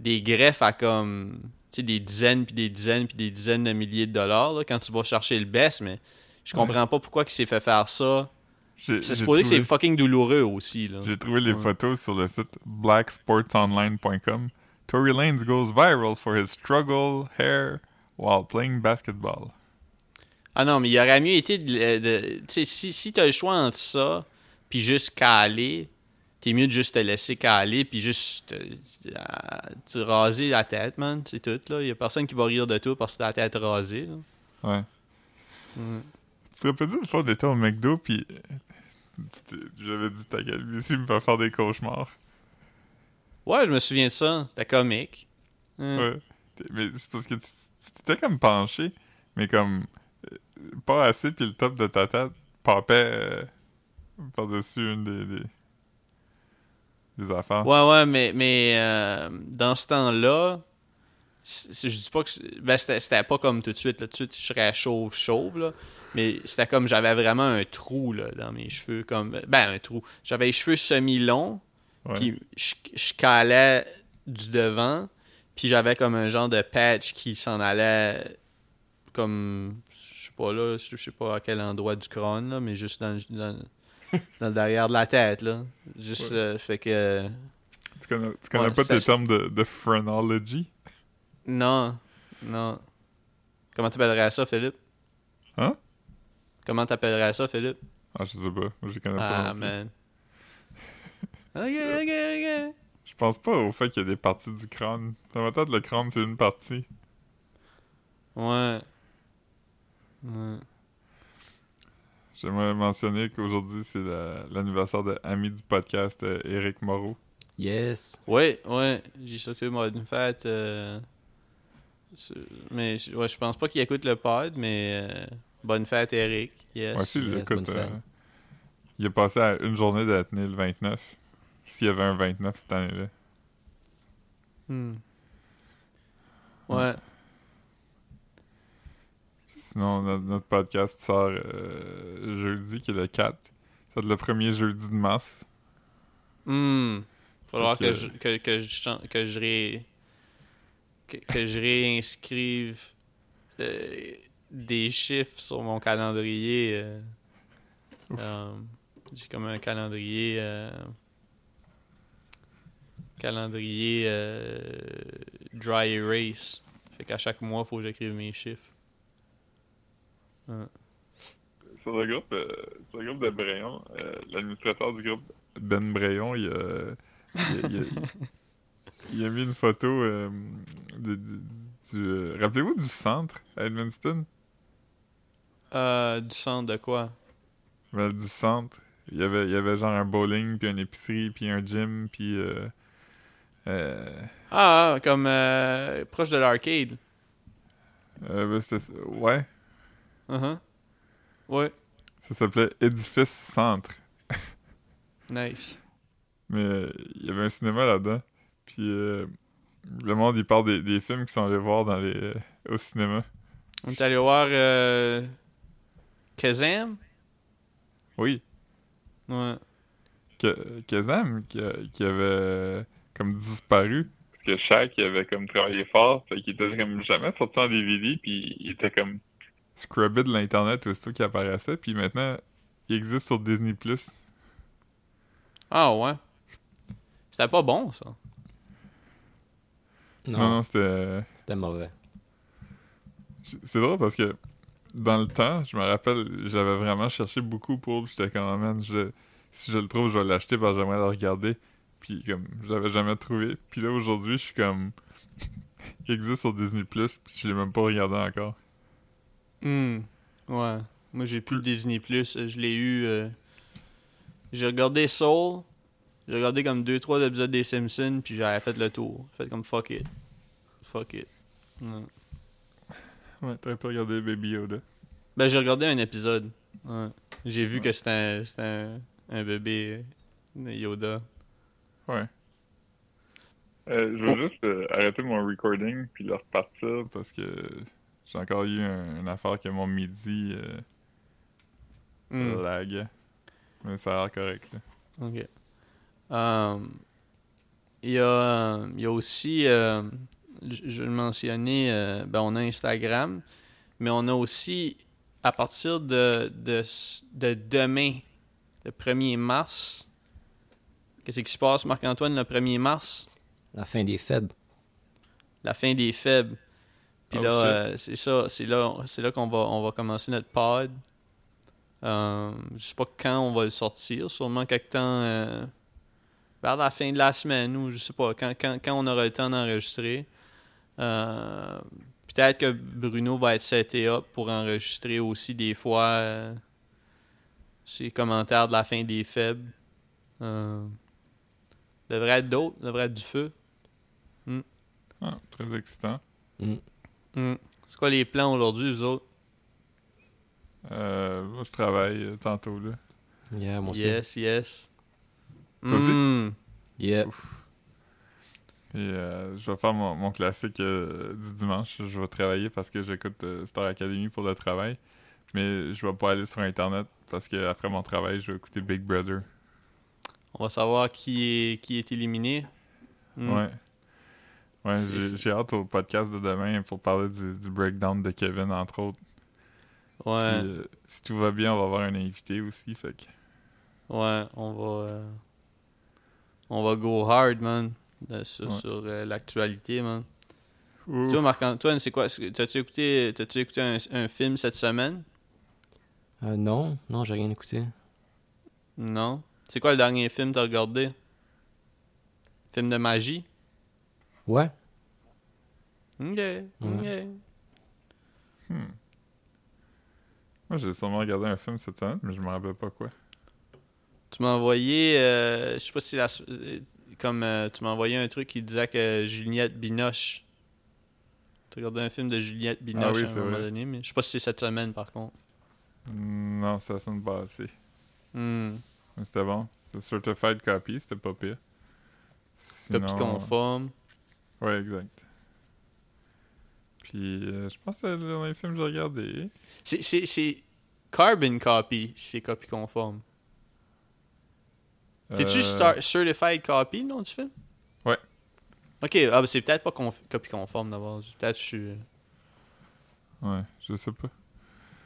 des greffes à comme... Tu sais, des dizaines, puis des dizaines, puis des dizaines de milliers de dollars, là, quand tu vas chercher le best, mais je Ouais. comprends pas pourquoi il s'est fait faire ça. J'ai C'est supposé que c'est trouvé- fucking douloureux aussi. J'ai trouvé les Ouais. photos sur le site blacksportsonline.com. Tory Lanez goes viral for his struggle hair while playing basketball. Ah non, mais il aurait mieux été de. de- tu sais, si, si t'as le choix entre ça, puis juste caler, t'es mieux de juste te laisser caler, puis juste te, à- te raser la tête, man. C'est tout, là. Il y a personne qui va rire de toi parce que t'as la tête rasée, là. Ouais. Ouais. Tu te rappelles une fois, on était au McDo, puis euh, j'avais dit ta calvitie me fait faire des cauchemars. Ouais, je me souviens de ça. C'était comique. Hein. Ouais. Mais c'est parce que tu t'étais comme penché, mais comme euh, pas assez, puis le top de ta tête papait euh, par-dessus une des, des, des affaires. Ouais, ouais, mais, mais euh, dans ce temps-là, je dis pas que. Ben, c'était pas comme tout de suite. Là. Tout de suite, je serais chauve, chauve, là. Mais c'était comme j'avais vraiment un trou, là, dans mes cheveux. comme Ben, un trou. J'avais les cheveux semi-longs, puis je, je calais du devant, puis j'avais comme un genre de patch qui s'en allait comme. Je sais pas là, je sais pas à quel endroit du crâne, là, mais juste dans, dans, dans le derrière de la tête, là. Juste, Ouais. euh, fait que. Tu connais, tu connais Ouais, pas tes termes de, de phrenology? Non, non. Comment t'appellerais ça, Philippe? Hein? Comment t'appellerais ça, Philippe? Ah, je sais pas. Moi, je connais pas. Ah, non plus. man. Ok, ok, ok. Je pense pas au fait qu'il y a des parties du crâne. Dans ma tête, le crâne, c'est une partie. Ouais. Ouais. J'aimerais mentionner qu'aujourd'hui, c'est la- l'anniversaire de ami du podcast, euh, Éric Moreau. Yes. Ouais, ouais. J'ai sauté moi une fête. euh, Mais je- ouais, je pense pas qu'il écoute le pod, mais euh, bonne fête, Eric. Yes. Moi aussi, yes, écoute, bonne euh, fête. il est passé à une journée d'être né le 29. S'il y avait un 29 cette année-là. Hmm. Ouais. Sinon, notre, notre podcast sort euh, jeudi, qui est le 4. C'est le premier jeudi de mars. Hmm. Falloir que, que- je, que, que je que je ré- que, que je réinscrive euh, des chiffres sur mon calendrier. euh. Euh, J'ai comme un calendrier euh, calendrier euh, dry erase. Fait qu'à chaque mois, il faut que j'écrive mes chiffres. Sur le groupe, euh, sur le groupe de Brayon, euh, l'administrateur du groupe, Ben Brayon, il a, il a, il a- il a mis une photo euh, de- du... du- du, euh, Rappelez-vous du centre à Edmundston? Euh, du centre de quoi? Ben, du centre. Il y avait, il y avait genre un bowling, puis une épicerie, puis un gym, puis... Euh, euh, Ah, ah, comme euh, proche de l'arcade. euh, ben, ouais, Uh-huh. Ouais, ça s'appelait Édifice Centre. nice. Mais euh, il y avait un cinéma là-dedans. Puis euh, le monde, il parle des, des films qu'ils sont allés voir dans les, euh, au cinéma. On est allé voir euh, Kazam? Oui. Ouais. Que, Kazam, qui, avait euh, comme disparu. Parce que Shaq, il avait comme travaillé fort. Fait qu'il était comme jamais sorti en DVD. Puis il était comme scrubbé de l'Internet aussitôt qui apparaissait. Puis maintenant, il existe sur Disney+. Ah ouais. C'était pas bon, ça. Non, Non, non, c'était... c'était mauvais. C'est drôle parce que dans le temps, je me rappelle, j'avais vraiment cherché beaucoup pour. J'étais comme, Ah, man, si je le trouve, je vais l'acheter parce que j'aimerais le regarder. Puis comme, je jamais trouvé. Puis là, aujourd'hui, je suis comme, il existe sur Disney Plus, puis je l'ai même pas regardé encore. Hmm. Ouais. Moi, j'ai plus le Disney Plus. Je l'ai eu. euh, J'ai regardé Soul. J'ai regardé comme 2-3 épisodes des Simpsons, puis j'avais fait le tour. Fait comme fuck it. Fuck it. Ouais, t'aurais pas regardé Baby Yoda. Ben, j'ai regardé un épisode. Ouais. J'ai vu que c'était un, c'était un, un bébé euh, Yoda. Ouais. Euh, je Oh. veux juste euh, arrêter mon recording puis le repartir parce que j'ai encore eu un- une affaire que mon midi euh, Hmm. lag. Mais ça a l'air correct. Là. OK. Um, Il y, a, il y a aussi, je le mentionner, euh, ben on a Instagram, mais on a aussi, à partir de, de, de demain, le 1er mars, qu'est-ce qui se passe, Marc-Antoine, le 1er mars? La fin des faibles. La fin des faibles. Puis Oh, là, euh, c'est ça, c'est là, c'est là qu'on va, on va commencer notre pod. Euh, je sais pas quand on va le sortir, sûrement quelque temps euh, vers la fin de la semaine ou je sais pas, quand, quand, quand on aura le temps d'enregistrer. Euh, Peut-être que Bruno va être seté up pour enregistrer aussi des fois euh, ses commentaires de la fin des faibles. Euh, devrait être d'autres, devrait être du feu. Ah, très excitant. Mm. Hmm. C'est quoi les plans aujourd'hui, vous autres? Euh, moi, je travaille euh, tantôt. Là. Yeah, moi aussi. Yes, yes. Toi aussi? Hmm. Et euh, je vais faire mon, mon classique euh, du dimanche. Je vais travailler parce que j'écoute euh, Star Academy pour le travail. Mais je vais pas aller sur Internet parce que après mon travail, je vais écouter Big Brother. On va savoir qui est, qui est éliminé. Hmm. Ouais. Ouais, j'ai- hâte au podcast de demain pour parler du, du breakdown de Kevin, entre autres. Ouais, Puis, si tout va bien, on va avoir un invité aussi. Fait que... ouais, on va. on va go hard, man. Sur Ouais. sur, euh, l'actualité, man. Toi, Marc-Antoine, c'est quoi? T'as-tu écouté, t'as-tu écouté un, un film cette semaine? Euh, non, non, j'ai rien écouté. Non. C'est quoi le dernier film que t'as regardé? Film de magie? Ouais. Ok, ok. Hmm. Moi, j'ai sûrement regardé un film cette semaine, mais je me rappelle pas quoi. Tu m'as envoyé, euh, je sais pas si la, comme euh, tu m'as envoyé un truc qui disait que Juliette Binoche. Tu regardé un film de Juliette Binoche Ah oui, à un moment vrai. donné, mais je sais pas si c'est cette semaine par contre. Hmm, Non, ça sonne pas assez. Hmm. Mais c'était bon. C'est Certified Copy, c'était pas pire. Sinon... Copie conforme. Ouais, exact. Puis, euh, je pense que c'est le dernier film que j'ai regardé. C'est, Carbon Copy, c'est copie conforme. C'est-tu Euh, Certified Copy, le nom du film? Ouais. Ok, ah, ben c'est peut-être pas copie conforme d'abord. Peut-être je suis. Ouais, je sais pas.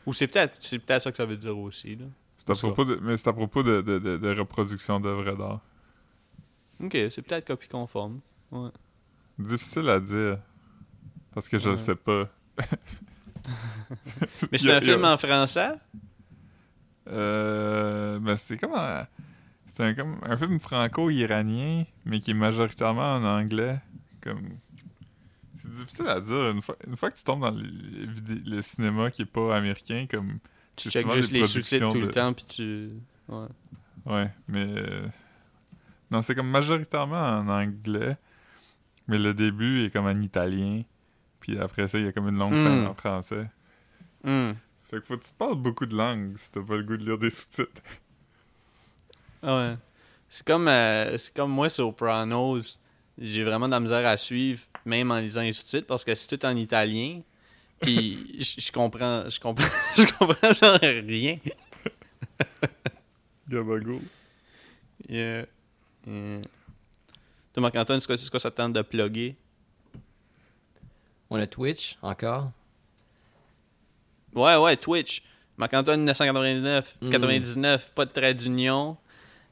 Ou c'est peut-être, c'est peut-être ça que ça veut dire aussi, là. C'est à propos de, mais c'est à propos de, de, de, de reproduction d'œuvres d'art. Ok, c'est peut-être copie conforme. Difficile à dire. Parce que je Ouais. le sais pas. Mais c'est un a- film en français? Euh, mais c'est comme un, c'est un, comme un film franco-iranien, mais qui est majoritairement en anglais. Comme c'est difficile à dire. Une fois, une fois que tu tombes dans le, vidé- le cinéma qui est pas américain, comme Tu checkes juste les sous-titres tout le temps, puis tu. Ouais. Ouais, mais euh, non, c'est comme majoritairement en anglais, mais le début est comme en italien, puis après ça il y a comme une longue Hmm. scène en français. Hmm. Fait que faut que tu parles beaucoup de langues si t'as pas le goût de lire des sous-titres. Ah ouais. C'est comme, euh, c'est comme moi, Sopranos. J'ai vraiment de la misère à suivre, même en lisant les sous-titres, parce que c'est tout en italien. Puis je je comprends, je comprends, je comprends genre rien. Gabago. Yeah. Yeah. Toi, Marc-Antoine, c'est quoi, quoi ça te tente de plugger? On a Twitch encore. Ouais, ouais, Twitch. Marc-Antoine 1999, Mm. 99, pas de trait d'union.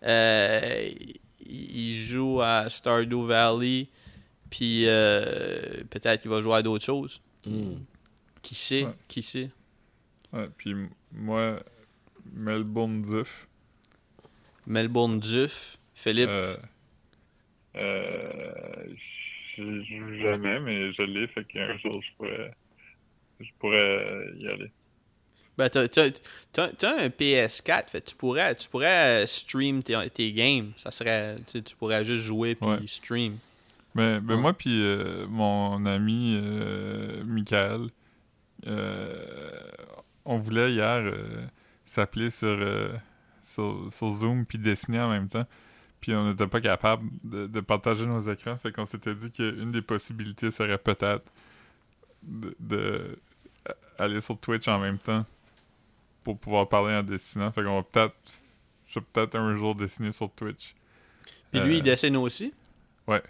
Euh, il joue à Stardew Valley. Puis euh, peut-être qu'il va jouer à d'autres choses. Mm. Qui sait? Ouais. Qui sait? Ouais, puis moi, Melbourne Duff. Melbourne Duf. Philippe? Euh, euh, je joue jamais, mais je l'ai, fait qu'un jour je pourrais, je pourrais y aller. Ben, t'as, t'as- t'as- t'as un PS4. Fait, tu pourrais, tu pourrais euh, stream tes, tes games. Ça serait. Tu pourrais juste jouer puis Ouais. stream. Mais Ouais. moi puis euh, mon ami euh, Michael, euh, on voulait hier s'appeler sur, sur, sur Zoom puis dessiner en même temps. Puis on n'était pas capable de, de partager nos écrans. Fait qu'on s'était dit qu'une des possibilités serait peut-être de, de aller sur Twitch en même temps pour pouvoir parler en dessinant. Fait qu'on va peut-être. Je vais peut-être un jour dessiner sur Twitch. Puis lui, Euh, il dessine aussi? ouais.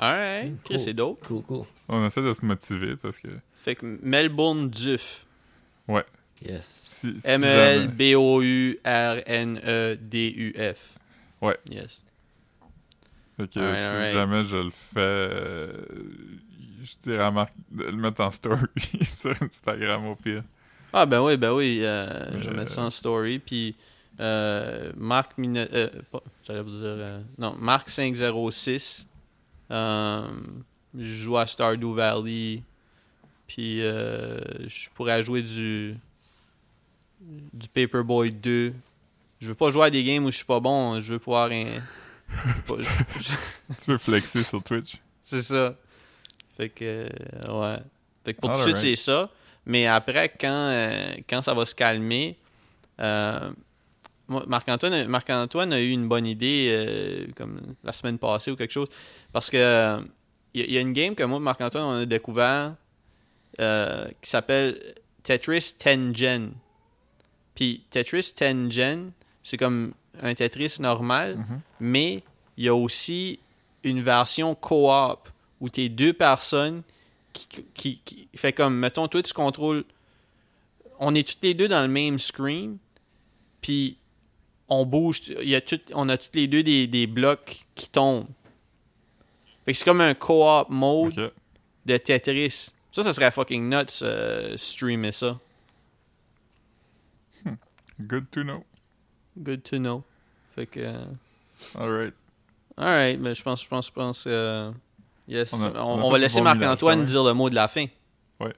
Alright, Chris, cool. c'est dope. Cool, cool. On essaie de se motiver parce que Fait que Melbourne Duf. Yes. si, si E M-E-L-B-O-U-R-N-E-D-U-F. Ouais. Yes. Fait que si jamais je le fais, euh, je dirais à Marc de le mettre en story sur Instagram au pire. Ah, ben oui, ben oui. euh, je vais Euh. mettre ça en story. Puis euh, Marc Mine- euh, pas- J'allais vous dire. non, Marc 506. euh, je joue à Stardew Valley. Puis je pourrais jouer du. Du Paperboy 2. Je veux pas jouer à des games où je suis pas bon. Je veux pouvoir. un- Tu peux flexer sur Twitch. C'est ça. Fait que, ouais. Fait que pour tout de suite, c'est ça. Mais après, quand, euh, quand ça va se calmer, euh, Marc-Antoine, Marc-Antoine a eu une bonne idée euh, comme la semaine passée ou quelque chose. Parce que il y, a- il y a une game que moi Marc-Antoine, on a découvert qui s'appelle Tetris Tengen. Puis Tetris Tengen, c'est comme un Tetris normal, Mhm. mais il y a aussi une version co-op où tu es deux personnes qui, qui, qui- fait comme mettons toi tu contrôles on est toutes les deux dans le même screen puis on bouge y a tout, on a toutes les deux des, des blocs qui tombent fait que c'est comme un co-op mode de Tetris ça ça serait fucking nuts euh, streamer ça Good to know. good to know fait que euh, Alright. Alright, mais je pense, je pense, je pense. euh, yes. On On, a- on a on pas va laisser Marc-Antoine dire le mot de la fin. Ouais.